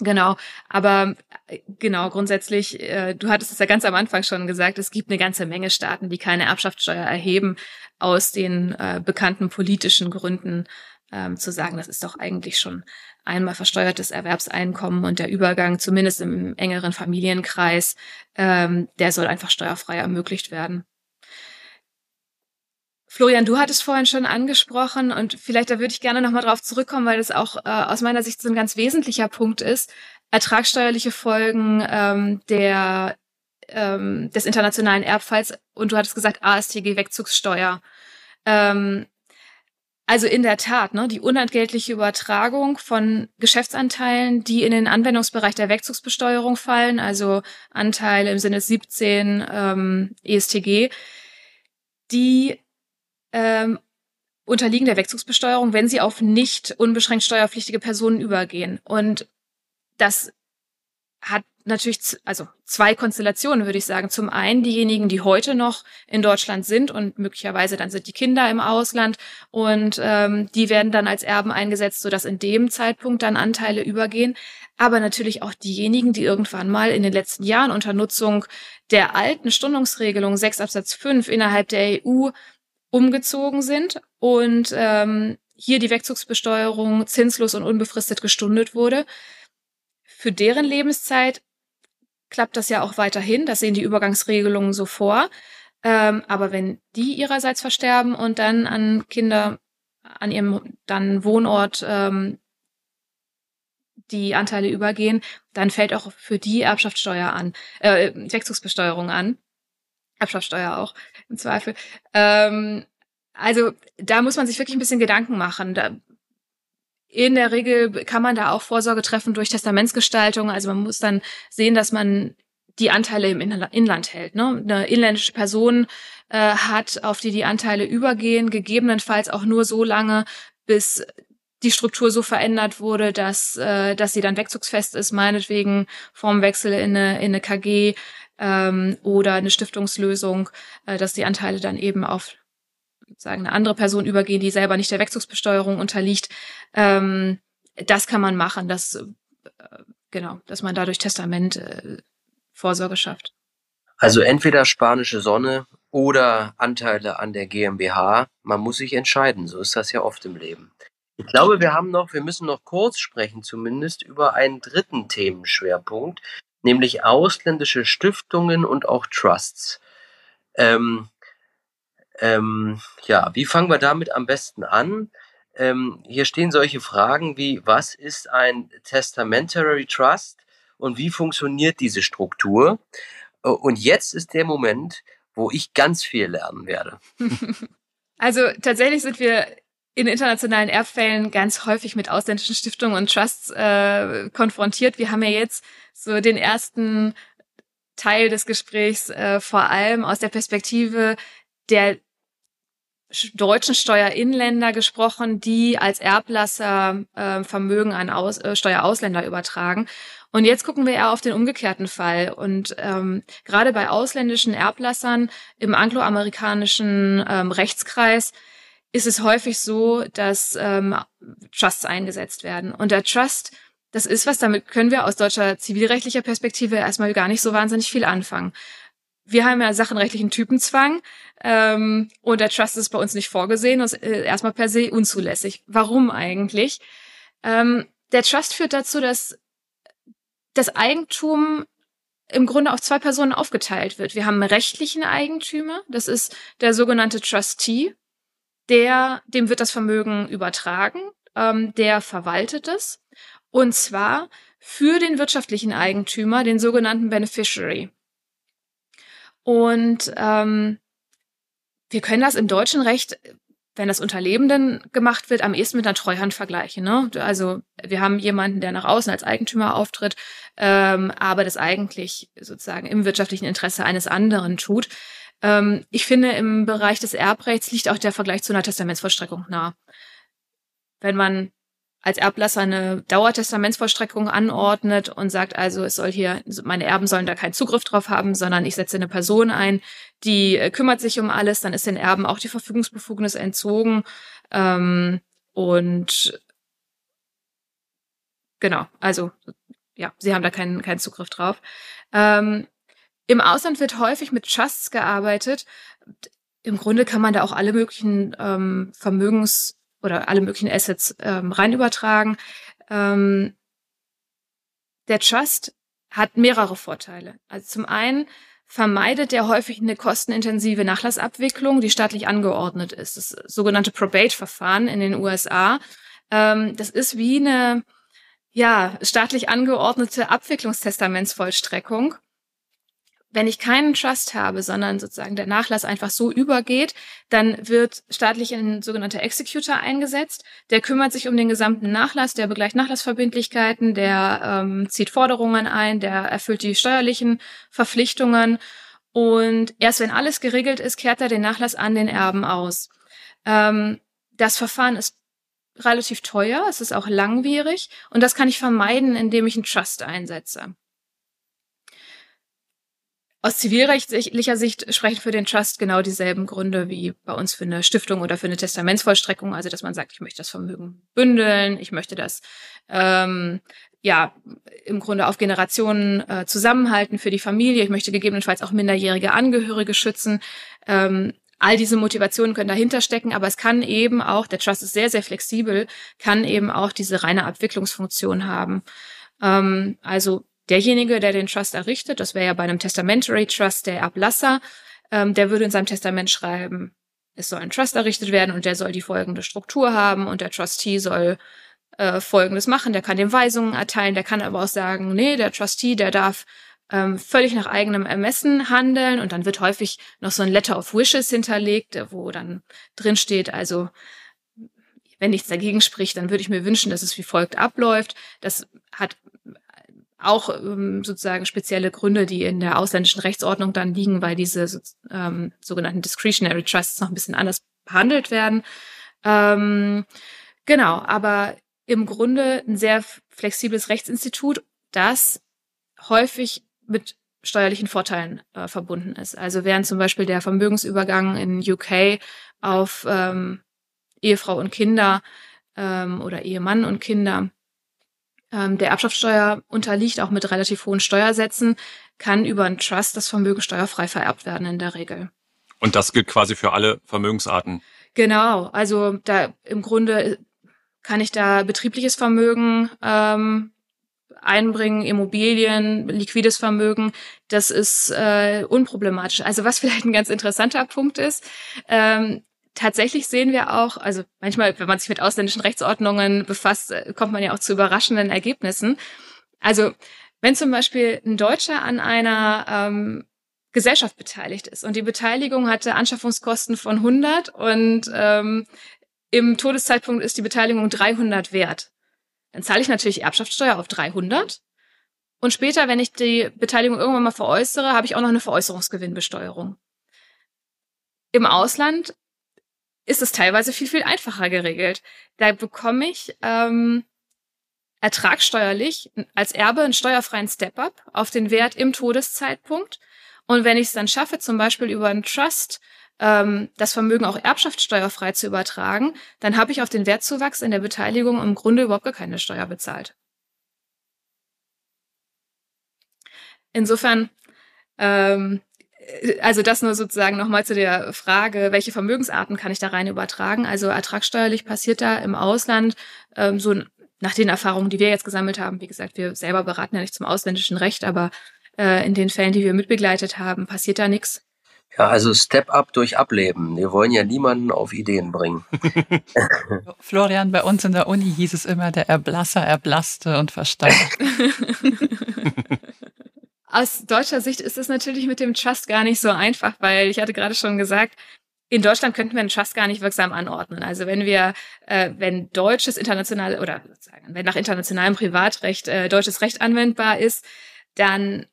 Genau, aber äh, genau, grundsätzlich, äh, du hattest es ja ganz am Anfang schon gesagt, es gibt eine ganze Menge Staaten, die keine Erbschaftssteuer erheben, aus den äh, bekannten politischen Gründen ähm, zu sagen, das ist doch eigentlich schon einmal versteuertes Erwerbseinkommen und der Übergang, zumindest im engeren Familienkreis, ähm, der soll einfach steuerfrei ermöglicht werden. Florian, du hattest vorhin schon angesprochen und vielleicht da würde ich gerne nochmal drauf zurückkommen, weil das auch äh, aus meiner Sicht so ein ganz wesentlicher Punkt ist. Ertragssteuerliche Folgen ähm, der, ähm, des internationalen Erbfalls und du hattest gesagt ASTG-Wegzugssteuer. Ähm, also in der Tat, ne, die unentgeltliche Übertragung von Geschäftsanteilen, die in den Anwendungsbereich der Wegzugsbesteuerung fallen, also Anteile im Sinne 17 ähm, ESTG, die ähm, unterliegen der Wegzugsbesteuerung, wenn sie auf nicht unbeschränkt steuerpflichtige Personen übergehen. Und das hat natürlich also zwei Konstellationen, würde ich sagen. Zum einen diejenigen, die heute noch in Deutschland sind und möglicherweise dann sind die Kinder im Ausland und ähm, die werden dann als Erben eingesetzt, sodass in dem Zeitpunkt dann Anteile übergehen. Aber natürlich auch diejenigen, die irgendwann mal in den letzten Jahren unter Nutzung der alten Stundungsregelung 6 Absatz 5 innerhalb der EU umgezogen sind und ähm, hier die Wegzugsbesteuerung zinslos und unbefristet gestundet wurde. Für deren Lebenszeit klappt das ja auch weiterhin. Das sehen die Übergangsregelungen so vor. Ähm, aber wenn die ihrerseits versterben und dann an Kinder an ihrem dann Wohnort ähm, die Anteile übergehen, dann fällt auch für die Erbschaftssteuer an, äh, Wegzugsbesteuerung an. Erbschaftssteuer auch im Zweifel. Ähm, also da muss man sich wirklich ein bisschen Gedanken machen. Da, in der Regel kann man da auch Vorsorge treffen durch Testamentsgestaltung. Also man muss dann sehen, dass man die Anteile im Inland hält. Ne? Eine inländische Person äh, hat, auf die die Anteile übergehen, gegebenenfalls auch nur so lange, bis die Struktur so verändert wurde, dass, äh, dass sie dann wegzugsfest ist, meinetwegen Formwechsel in eine, in eine KG ähm, oder eine Stiftungslösung, äh, dass die Anteile dann eben auf sozusagen eine andere Person übergehen, die selber nicht der Wechselbesteuerung unterliegt. Ähm, das kann man machen, dass äh, genau, dass man dadurch Testament äh, Vorsorge schafft. Also entweder spanische Sonne oder Anteile an der GmbH. Man muss sich entscheiden. So ist das ja oft im Leben. Ich glaube, wir haben noch, wir müssen noch kurz sprechen, zumindest über einen dritten Themenschwerpunkt, nämlich ausländische Stiftungen und auch Trusts. Ähm, ähm, ja, wie fangen wir damit am besten an? Ähm, hier stehen solche Fragen wie, was ist ein Testamentary Trust und wie funktioniert diese Struktur. Und jetzt ist der Moment, wo ich ganz viel lernen werde. <laughs> Also tatsächlich sind wir in internationalen Erbfällen ganz häufig mit ausländischen Stiftungen und Trusts äh, konfrontiert. Wir haben ja jetzt so den ersten Teil des Gesprächs äh, vor allem aus der Perspektive der deutschen Steuerinländer gesprochen, die als Erblasser äh, Vermögen an Aus, äh, Steuerausländer übertragen. Und jetzt gucken wir eher auf den umgekehrten Fall. Und ähm, gerade bei ausländischen Erblassern im angloamerikanischen ähm, Rechtskreis ist es häufig so, dass ähm, Trusts eingesetzt werden. Und der Trust, das ist was, damit können wir aus deutscher zivilrechtlicher Perspektive erstmal gar nicht so wahnsinnig viel anfangen wir haben ja sachenrechtlichen Typenzwang ähm, und der Trust ist bei uns nicht vorgesehen und ist äh, erstmal per se unzulässig. Warum eigentlich? Ähm, der Trust führt dazu, dass das Eigentum im Grunde auf zwei Personen aufgeteilt wird. Wir haben rechtlichen Eigentümer, das ist der sogenannte Trustee, der, dem wird das Vermögen übertragen, ähm, der verwaltet es. Und zwar für den wirtschaftlichen Eigentümer, den sogenannten Beneficiary. Und ähm, wir können das im deutschen Recht, wenn das unter Lebenden gemacht wird, am ehesten mit einer Treuhand vergleichen. Ne? Also wir haben jemanden, der nach außen als Eigentümer auftritt, ähm, aber das eigentlich sozusagen im wirtschaftlichen Interesse eines anderen tut. Ähm, ich finde, im Bereich des Erbrechts liegt auch der Vergleich zu einer Testamentsvollstreckung nah. Wenn man als Erblasser eine Dauertestamentsvollstreckung anordnet und sagt also, es soll hier, meine Erben sollen da keinen Zugriff drauf haben, sondern ich setze eine Person ein, die äh, kümmert sich um alles, dann ist den Erben auch die Verfügungsbefugnis entzogen. Ähm, und genau, also ja, sie haben da keinen, keinen Zugriff drauf. Ähm, Im Ausland wird häufig mit Trusts gearbeitet. Im Grunde kann man da auch alle möglichen ähm, Vermögens oder alle möglichen Assets ähm, rein übertragen. Ähm, der Trust hat mehrere Vorteile. Also zum einen vermeidet er häufig eine kostenintensive Nachlassabwicklung, die staatlich angeordnet ist. Das sogenannte Probate-Verfahren in den USA. Ähm, das ist wie eine ja, staatlich angeordnete Abwicklungstestamentsvollstreckung wenn ich keinen Trust habe, sondern sozusagen der Nachlass einfach so übergeht, dann wird staatlich ein sogenannter Executor eingesetzt. Der kümmert sich um den gesamten Nachlass, der begleicht Nachlassverbindlichkeiten, der ähm, zieht Forderungen ein, der erfüllt die steuerlichen Verpflichtungen. Und erst wenn alles geregelt ist, kehrt er den Nachlass an den Erben aus. Ähm, das Verfahren ist relativ teuer, es ist auch langwierig und das kann ich vermeiden, indem ich einen Trust einsetze. Aus zivilrechtlicher Sicht sprechen für den Trust genau dieselben Gründe wie bei uns für eine Stiftung oder für eine Testamentsvollstreckung. Also dass man sagt, ich möchte das Vermögen bündeln, ich möchte das ähm, ja im Grunde auf Generationen äh, zusammenhalten für die Familie. Ich möchte gegebenenfalls auch minderjährige Angehörige schützen. Ähm, all diese Motivationen können dahinter stecken, aber es kann eben auch, der Trust ist sehr, sehr flexibel, kann eben auch diese reine Abwicklungsfunktion haben. Ähm, also derjenige, der den Trust errichtet, das wäre ja bei einem Testamentary Trust der Ablasser, ähm, der würde in seinem Testament schreiben, es soll ein Trust errichtet werden und der soll die folgende Struktur haben und der Trustee soll äh, Folgendes machen. Der kann dem Weisungen erteilen, der kann aber auch sagen, nee, der Trustee, der darf ähm, völlig nach eigenem Ermessen handeln und dann wird häufig noch so ein Letter of Wishes hinterlegt, wo dann drin steht, also wenn nichts dagegen spricht, dann würde ich mir wünschen, dass es wie folgt abläuft. Das hat auch ähm, sozusagen spezielle Gründe, die in der ausländischen Rechtsordnung dann liegen, weil diese ähm, sogenannten Discretionary Trusts noch ein bisschen anders behandelt werden. Ähm, genau, aber im Grunde ein sehr flexibles Rechtsinstitut, das häufig mit steuerlichen Vorteilen äh, verbunden ist. Also während zum Beispiel der Vermögensübergang in UK auf ähm, Ehefrau und Kinder ähm, oder Ehemann und Kinder der Erbschaftssteuer unterliegt auch mit relativ hohen Steuersätzen, kann über einen Trust das Vermögen steuerfrei vererbt werden in der Regel. Und das gilt quasi für alle Vermögensarten. Genau, also da im Grunde kann ich da betriebliches Vermögen ähm, einbringen, Immobilien, liquides Vermögen, das ist äh, unproblematisch. Also was <laughs> vielleicht ein ganz interessanter Punkt ist, ähm, tatsächlich sehen wir auch, also manchmal, wenn man sich mit ausländischen Rechtsordnungen befasst, äh, kommt man ja auch zu überraschenden Ergebnissen. Also Wenn zum Beispiel ein Deutscher an einer ähm, Gesellschaft beteiligt ist und die Beteiligung hatte Anschaffungskosten von 100 und ähm, im Todeszeitpunkt ist die Beteiligung 300 wert, dann zahle ich natürlich Erbschaftssteuer auf 300 und später, wenn ich die Beteiligung irgendwann mal veräußere, habe ich auch noch eine Veräußerungsgewinnbesteuerung. Im Ausland ist es teilweise viel, viel einfacher geregelt. Da bekomme ich ähm, ertragssteuerlich als Erbe einen steuerfreien Step-up auf den Wert im Todeszeitpunkt. Und wenn ich es dann schaffe, zum Beispiel über einen Trust ähm, das Vermögen auch erbschaftssteuerfrei zu übertragen, dann habe ich auf den Wertzuwachs in der Beteiligung im Grunde überhaupt gar keine Steuer bezahlt. Insofern ähm, also das nur sozusagen nochmal zu der Frage, welche Vermögensarten kann ich da rein übertragen? Also ertragssteuerlich passiert da im Ausland ähm, so nach den Erfahrungen, die wir jetzt gesammelt haben. Wie gesagt, wir selber beraten ja nicht zum ausländischen Recht, aber äh, in den Fällen, die wir mitbegleitet haben, passiert da nichts. Ja, also Step up durch Ableben. Wir wollen ja niemanden auf Ideen bringen. <laughs> Florian, bei uns in der Uni hieß es immer, der Erblasser erblasste und verstand. <laughs> <laughs> Aus deutscher Sicht ist es natürlich mit dem Trust gar nicht so einfach, weil ich hatte gerade schon gesagt, in Deutschland könnten wir einen Trust gar nicht wirksam anordnen. Also wenn wir, äh, wenn deutsches international oder sozusagen, wenn nach internationalem Privatrecht äh, deutsches Recht anwendbar ist, dann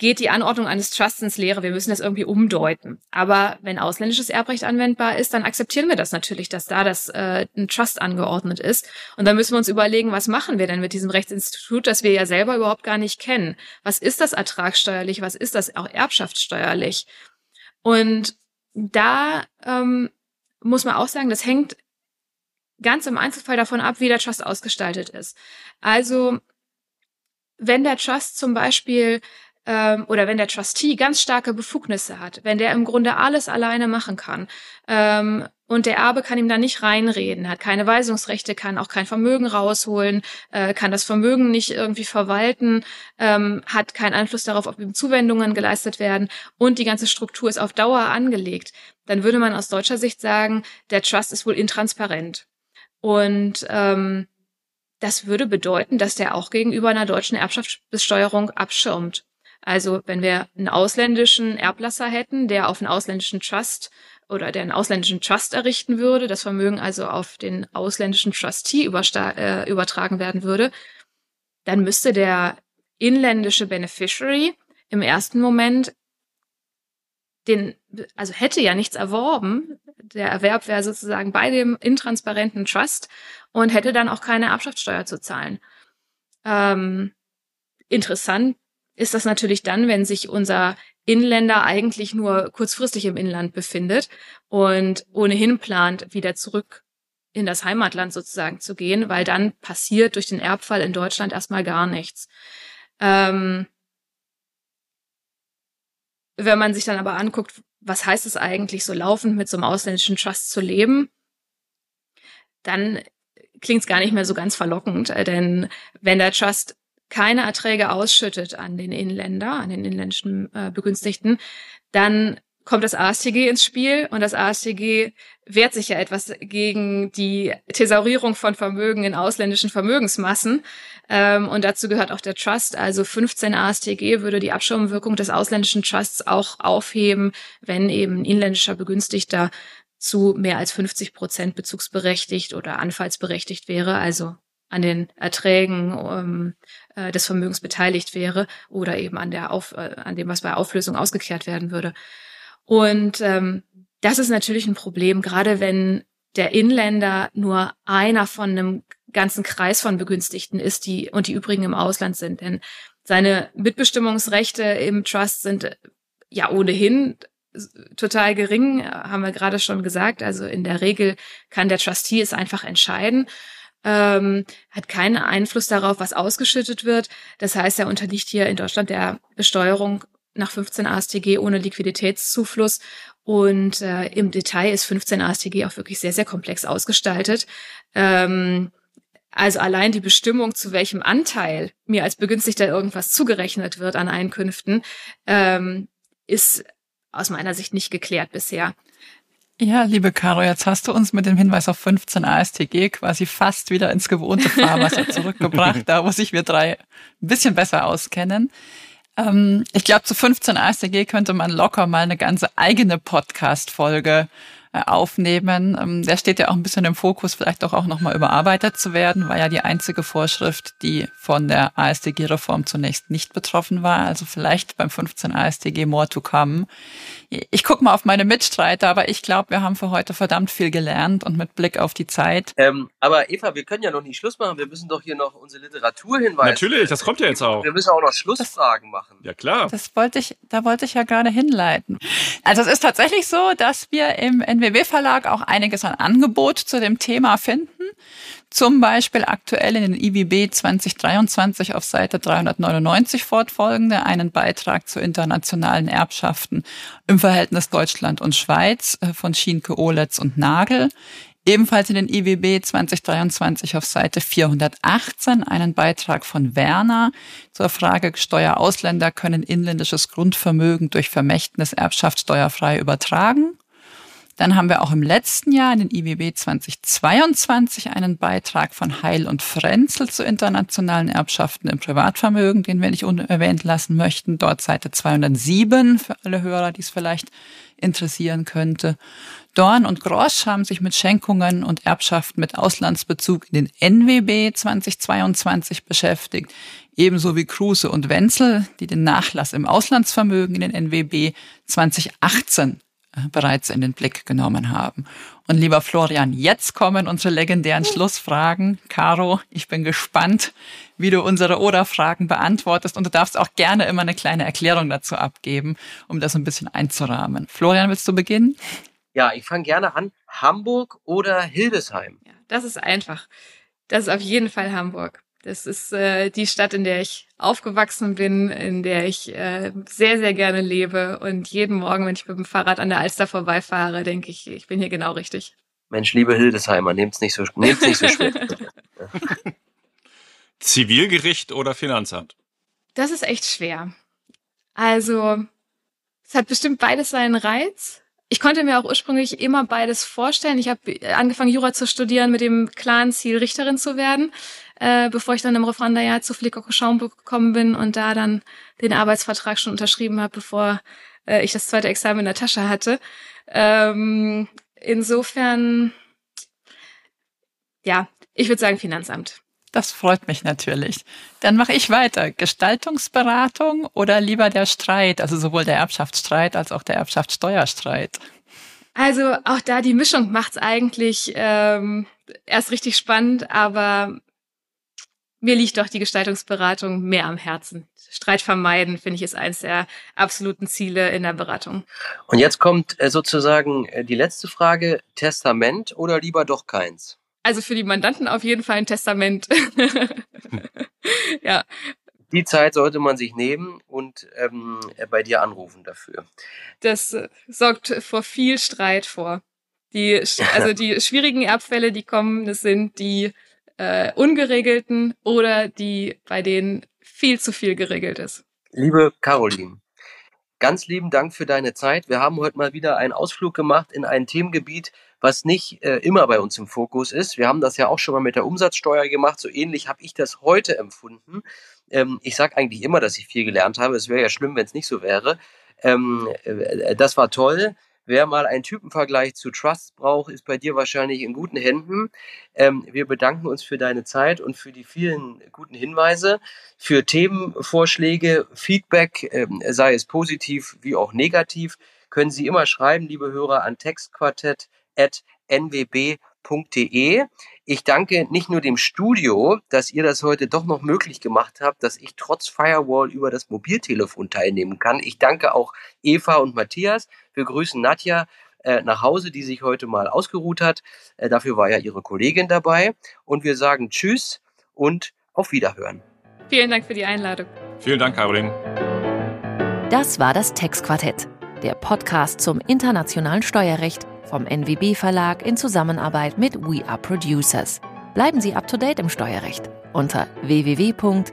geht die Anordnung eines Trusts ins Leere. Wir müssen das irgendwie umdeuten. Aber wenn ausländisches Erbrecht anwendbar ist, dann akzeptieren wir das natürlich, dass da das äh, ein Trust angeordnet ist. Und dann müssen wir uns überlegen, was machen wir denn mit diesem Rechtsinstitut, das wir ja selber überhaupt gar nicht kennen. Was ist das ertragssteuerlich? Was ist das auch erbschaftssteuerlich? Und da ähm, muss man auch sagen, das hängt ganz im Einzelfall davon ab, wie der Trust ausgestaltet ist. Also wenn der Trust zum Beispiel ähm, oder wenn der Trustee ganz starke Befugnisse hat, wenn der im Grunde alles alleine machen kann ähm, und der Erbe kann ihm da nicht reinreden, hat keine Weisungsrechte, kann auch kein Vermögen rausholen, äh, kann das Vermögen nicht irgendwie verwalten, ähm, hat keinen Einfluss darauf, ob ihm Zuwendungen geleistet werden und die ganze Struktur ist auf Dauer angelegt, dann würde man aus deutscher Sicht sagen, der Trust ist wohl intransparent. Und ähm, das würde bedeuten, dass der auch gegenüber einer deutschen Erbschaftsbesteuerung abschirmt. Also wenn wir einen ausländischen Erblasser hätten, der auf einen ausländischen Trust oder der einen ausländischen Trust errichten würde, das Vermögen also auf den ausländischen Trustee äh, übertragen werden würde, dann müsste der inländische Beneficiary im ersten Moment den, also hätte ja nichts erworben. Der Erwerb wäre sozusagen bei dem intransparenten Trust und hätte dann auch keine Erbschaftssteuer zu zahlen. Ähm, interessant ist das natürlich dann, wenn sich unser Inländer eigentlich nur kurzfristig im Inland befindet und ohnehin plant, wieder zurück in das Heimatland sozusagen zu gehen, weil dann passiert durch den Erbfall in Deutschland erstmal gar nichts. Ähm, wenn man sich dann aber anguckt, was heißt es eigentlich, so laufend mit so einem ausländischen Trust zu leben, dann klingt es gar nicht mehr so ganz verlockend, äh, denn wenn der Trust keine Erträge ausschüttet an den Inländer, an den inländischen äh, Begünstigten, dann kommt das ASTG ins Spiel und das ASTG wehrt sich ja etwas gegen die Thesaurierung von Vermögen in ausländischen Vermögensmassen. Ähm, und dazu gehört auch der Trust. Also 15 ASTG würde die Abschirmwirkung des ausländischen Trusts auch aufheben, wenn eben ein inländischer Begünstigter zu mehr als 50 Prozent bezugsberechtigt oder anfallsberechtigt wäre, also an den Erträgen ähm, äh, des Vermögens beteiligt wäre oder eben an der Auf, äh, an dem, was bei Auflösung ausgekehrt werden würde. Und ähm, das ist natürlich ein Problem, gerade wenn der Inländer nur einer von einem ganzen Kreis von Begünstigten ist, die und die übrigen im Ausland sind. Denn seine Mitbestimmungsrechte im Trust sind äh, ja ohnehin total gering, haben wir gerade schon gesagt. Also in der Regel kann der Trustee es einfach entscheiden ähm, hat keinen Einfluss darauf, was ausgeschüttet wird. Das heißt, er unterliegt hier in Deutschland der Besteuerung nach 15 ASTG ohne Liquiditätszufluss. Und äh, im Detail ist 15 ASTG auch wirklich sehr, sehr komplex ausgestaltet. Ähm, also allein die Bestimmung, zu welchem Anteil mir als Begünstigter irgendwas zugerechnet wird an Einkünften, ähm, ist aus meiner Sicht nicht geklärt bisher. Ja, liebe Caro, jetzt hast du uns mit dem Hinweis auf 15 ASTG quasi fast wieder ins gewohnte Fahrwasser <laughs> zurückgebracht, da wo sich wir drei ein bisschen besser auskennen. Ähm, ich glaube, zu 15 ASTG könnte man locker mal eine ganze eigene Podcast-Folge äh, aufnehmen. Ähm, der steht ja auch ein bisschen im Fokus, vielleicht doch auch nochmal überarbeitet zu werden, war ja die einzige Vorschrift, die von der ASDG-Reform zunächst nicht betroffen war. Also vielleicht beim 15 ASDG more to come. Ich gucke mal auf meine Mitstreiter, aber ich glaube, wir haben für heute verdammt viel gelernt und mit Blick auf die Zeit. Ähm, aber Eva, wir können ja noch nicht Schluss machen. Wir müssen doch hier noch unsere Literatur hinweisen. Natürlich, das kommt ja jetzt auch. Wir müssen auch noch Schlussfragen machen. Ja, klar. Das wollte ich, da wollte ich ja gerade hinleiten. Also es ist tatsächlich so, dass wir im NWW Verlag auch einiges an Angebot zu dem Thema finden. Zum Beispiel aktuell in den IWB 2023 auf Seite 399 fortfolgende einen Beitrag zu internationalen Erbschaften im Verhältnis Deutschland und Schweiz äh, von Schienke, Oletz und Nagel. Ebenfalls in den IWB 2023 auf Seite 418 einen Beitrag von Werner zur Frage Steuerausländer können inländisches Grundvermögen durch Vermächtnis Erbschaft steuerfrei übertragen. Dann haben wir auch im letzten Jahr in den IWB 2022 einen Beitrag von Heil und Frenzel zu internationalen Erbschaften im Privatvermögen, den wir nicht unerwähnt lassen möchten. Dort Seite 207 für alle Hörer, die es vielleicht interessieren könnte. Dorn und Grosch haben sich mit Schenkungen und Erbschaften mit Auslandsbezug in den NWB 2022 beschäftigt, ebenso wie Kruse und Wenzel, die den Nachlass im Auslandsvermögen in den NWB 2018 äh, bereits in den Blick genommen haben. Und lieber Florian, jetzt kommen unsere legendären Schlussfragen. Caro, ich bin gespannt, wie du unsere Oder-Fragen beantwortest und du darfst auch gerne immer eine kleine Erklärung dazu abgeben, um das ein bisschen einzurahmen. Florian, willst du beginnen? Ja, ich fange gerne an. Hamburg oder Hildesheim? Ja, das ist einfach. Das ist auf jeden Fall Hamburg. Das ist äh, die Stadt, in der ich aufgewachsen bin, in der ich äh, sehr, sehr gerne lebe. Und jeden Morgen, wenn ich mit dem Fahrrad an der Alster vorbeifahre, denke ich, ich bin hier genau richtig. Mensch, liebe Hildesheimer, nehmt's nicht so, nehmt's nicht so schwer. <laughs> Zivilgericht oder Finanzamt? Das ist echt schwer. Also, es hat bestimmt beides seinen Reiz. Ich konnte mir auch ursprünglich immer beides vorstellen. Ich habe angefangen, Jura zu studieren mit dem klaren Ziel, Richterin zu werden äh, bevor ich dann im Referendariat zu Schaumburg gekommen bin und da dann den Arbeitsvertrag schon unterschrieben habe, bevor äh, ich das zweite Examen in der Tasche hatte. Ähm, insofern, ja, ich würde sagen Finanzamt. Das freut mich natürlich. Dann mache ich weiter. Gestaltungsberatung oder lieber der Streit, also sowohl der Erbschaftsstreit als auch der Erbschaftssteuerstreit? Also auch da die Mischung macht's eigentlich ähm, erst richtig spannend, aber mir liegt doch die Gestaltungsberatung mehr am Herzen. Streit vermeiden, finde ich, ist eines der absoluten Ziele in der Beratung. Und jetzt kommt äh, sozusagen äh, die letzte Frage. Testament oder lieber doch keins? Also für die Mandanten auf jeden Fall ein Testament. <laughs> ja. Die Zeit sollte man sich nehmen und ähm, bei dir anrufen dafür. Das äh, sorgt vor viel Streit vor. Die, <laughs> also die schwierigen Erbfälle, die kommen, das sind die äh, ungeregelten oder die, bei denen viel zu viel geregelt ist. Liebe Caroline, ganz lieben Dank für deine Zeit. Wir haben heute mal wieder einen Ausflug gemacht in ein Themengebiet, was nicht äh, immer bei uns im Fokus ist. Wir haben das ja auch schon mal mit der Umsatzsteuer gemacht. So ähnlich habe ich das heute empfunden. Ähm, ich sage eigentlich immer, dass ich viel gelernt habe. Es wäre ja schlimm, wenn es nicht so wäre. Ähm, äh, das war toll. Wer mal einen Typenvergleich zu Trust braucht, ist bei dir wahrscheinlich in guten Händen. Ähm, wir bedanken uns für deine Zeit und für die vielen guten Hinweise, für Themenvorschläge, Feedback, ähm, sei es positiv wie auch negativ, können Sie immer schreiben, liebe Hörer, an textquartett.nwb.de www.ftf.de. Ich danke nicht nur dem Studio, dass ihr das heute doch noch möglich gemacht habt, dass ich trotz Firewall über das Mobiltelefon teilnehmen kann. Ich danke auch Eva und Matthias. Wir grüßen Nadja äh, nach Hause, die sich heute mal ausgeruht hat. Äh, dafür war ja ihre Kollegin dabei. Und wir sagen Tschüss und auf Wiederhören. Vielen Dank für die Einladung. Vielen Dank, Caroline. Das war das Textquartett, der Podcast zum internationalen Steuerrecht vom NWB Verlag in Zusammenarbeit mit We Are Producers. Bleiben Sie up to date im Steuerrecht unter www.nwb.de.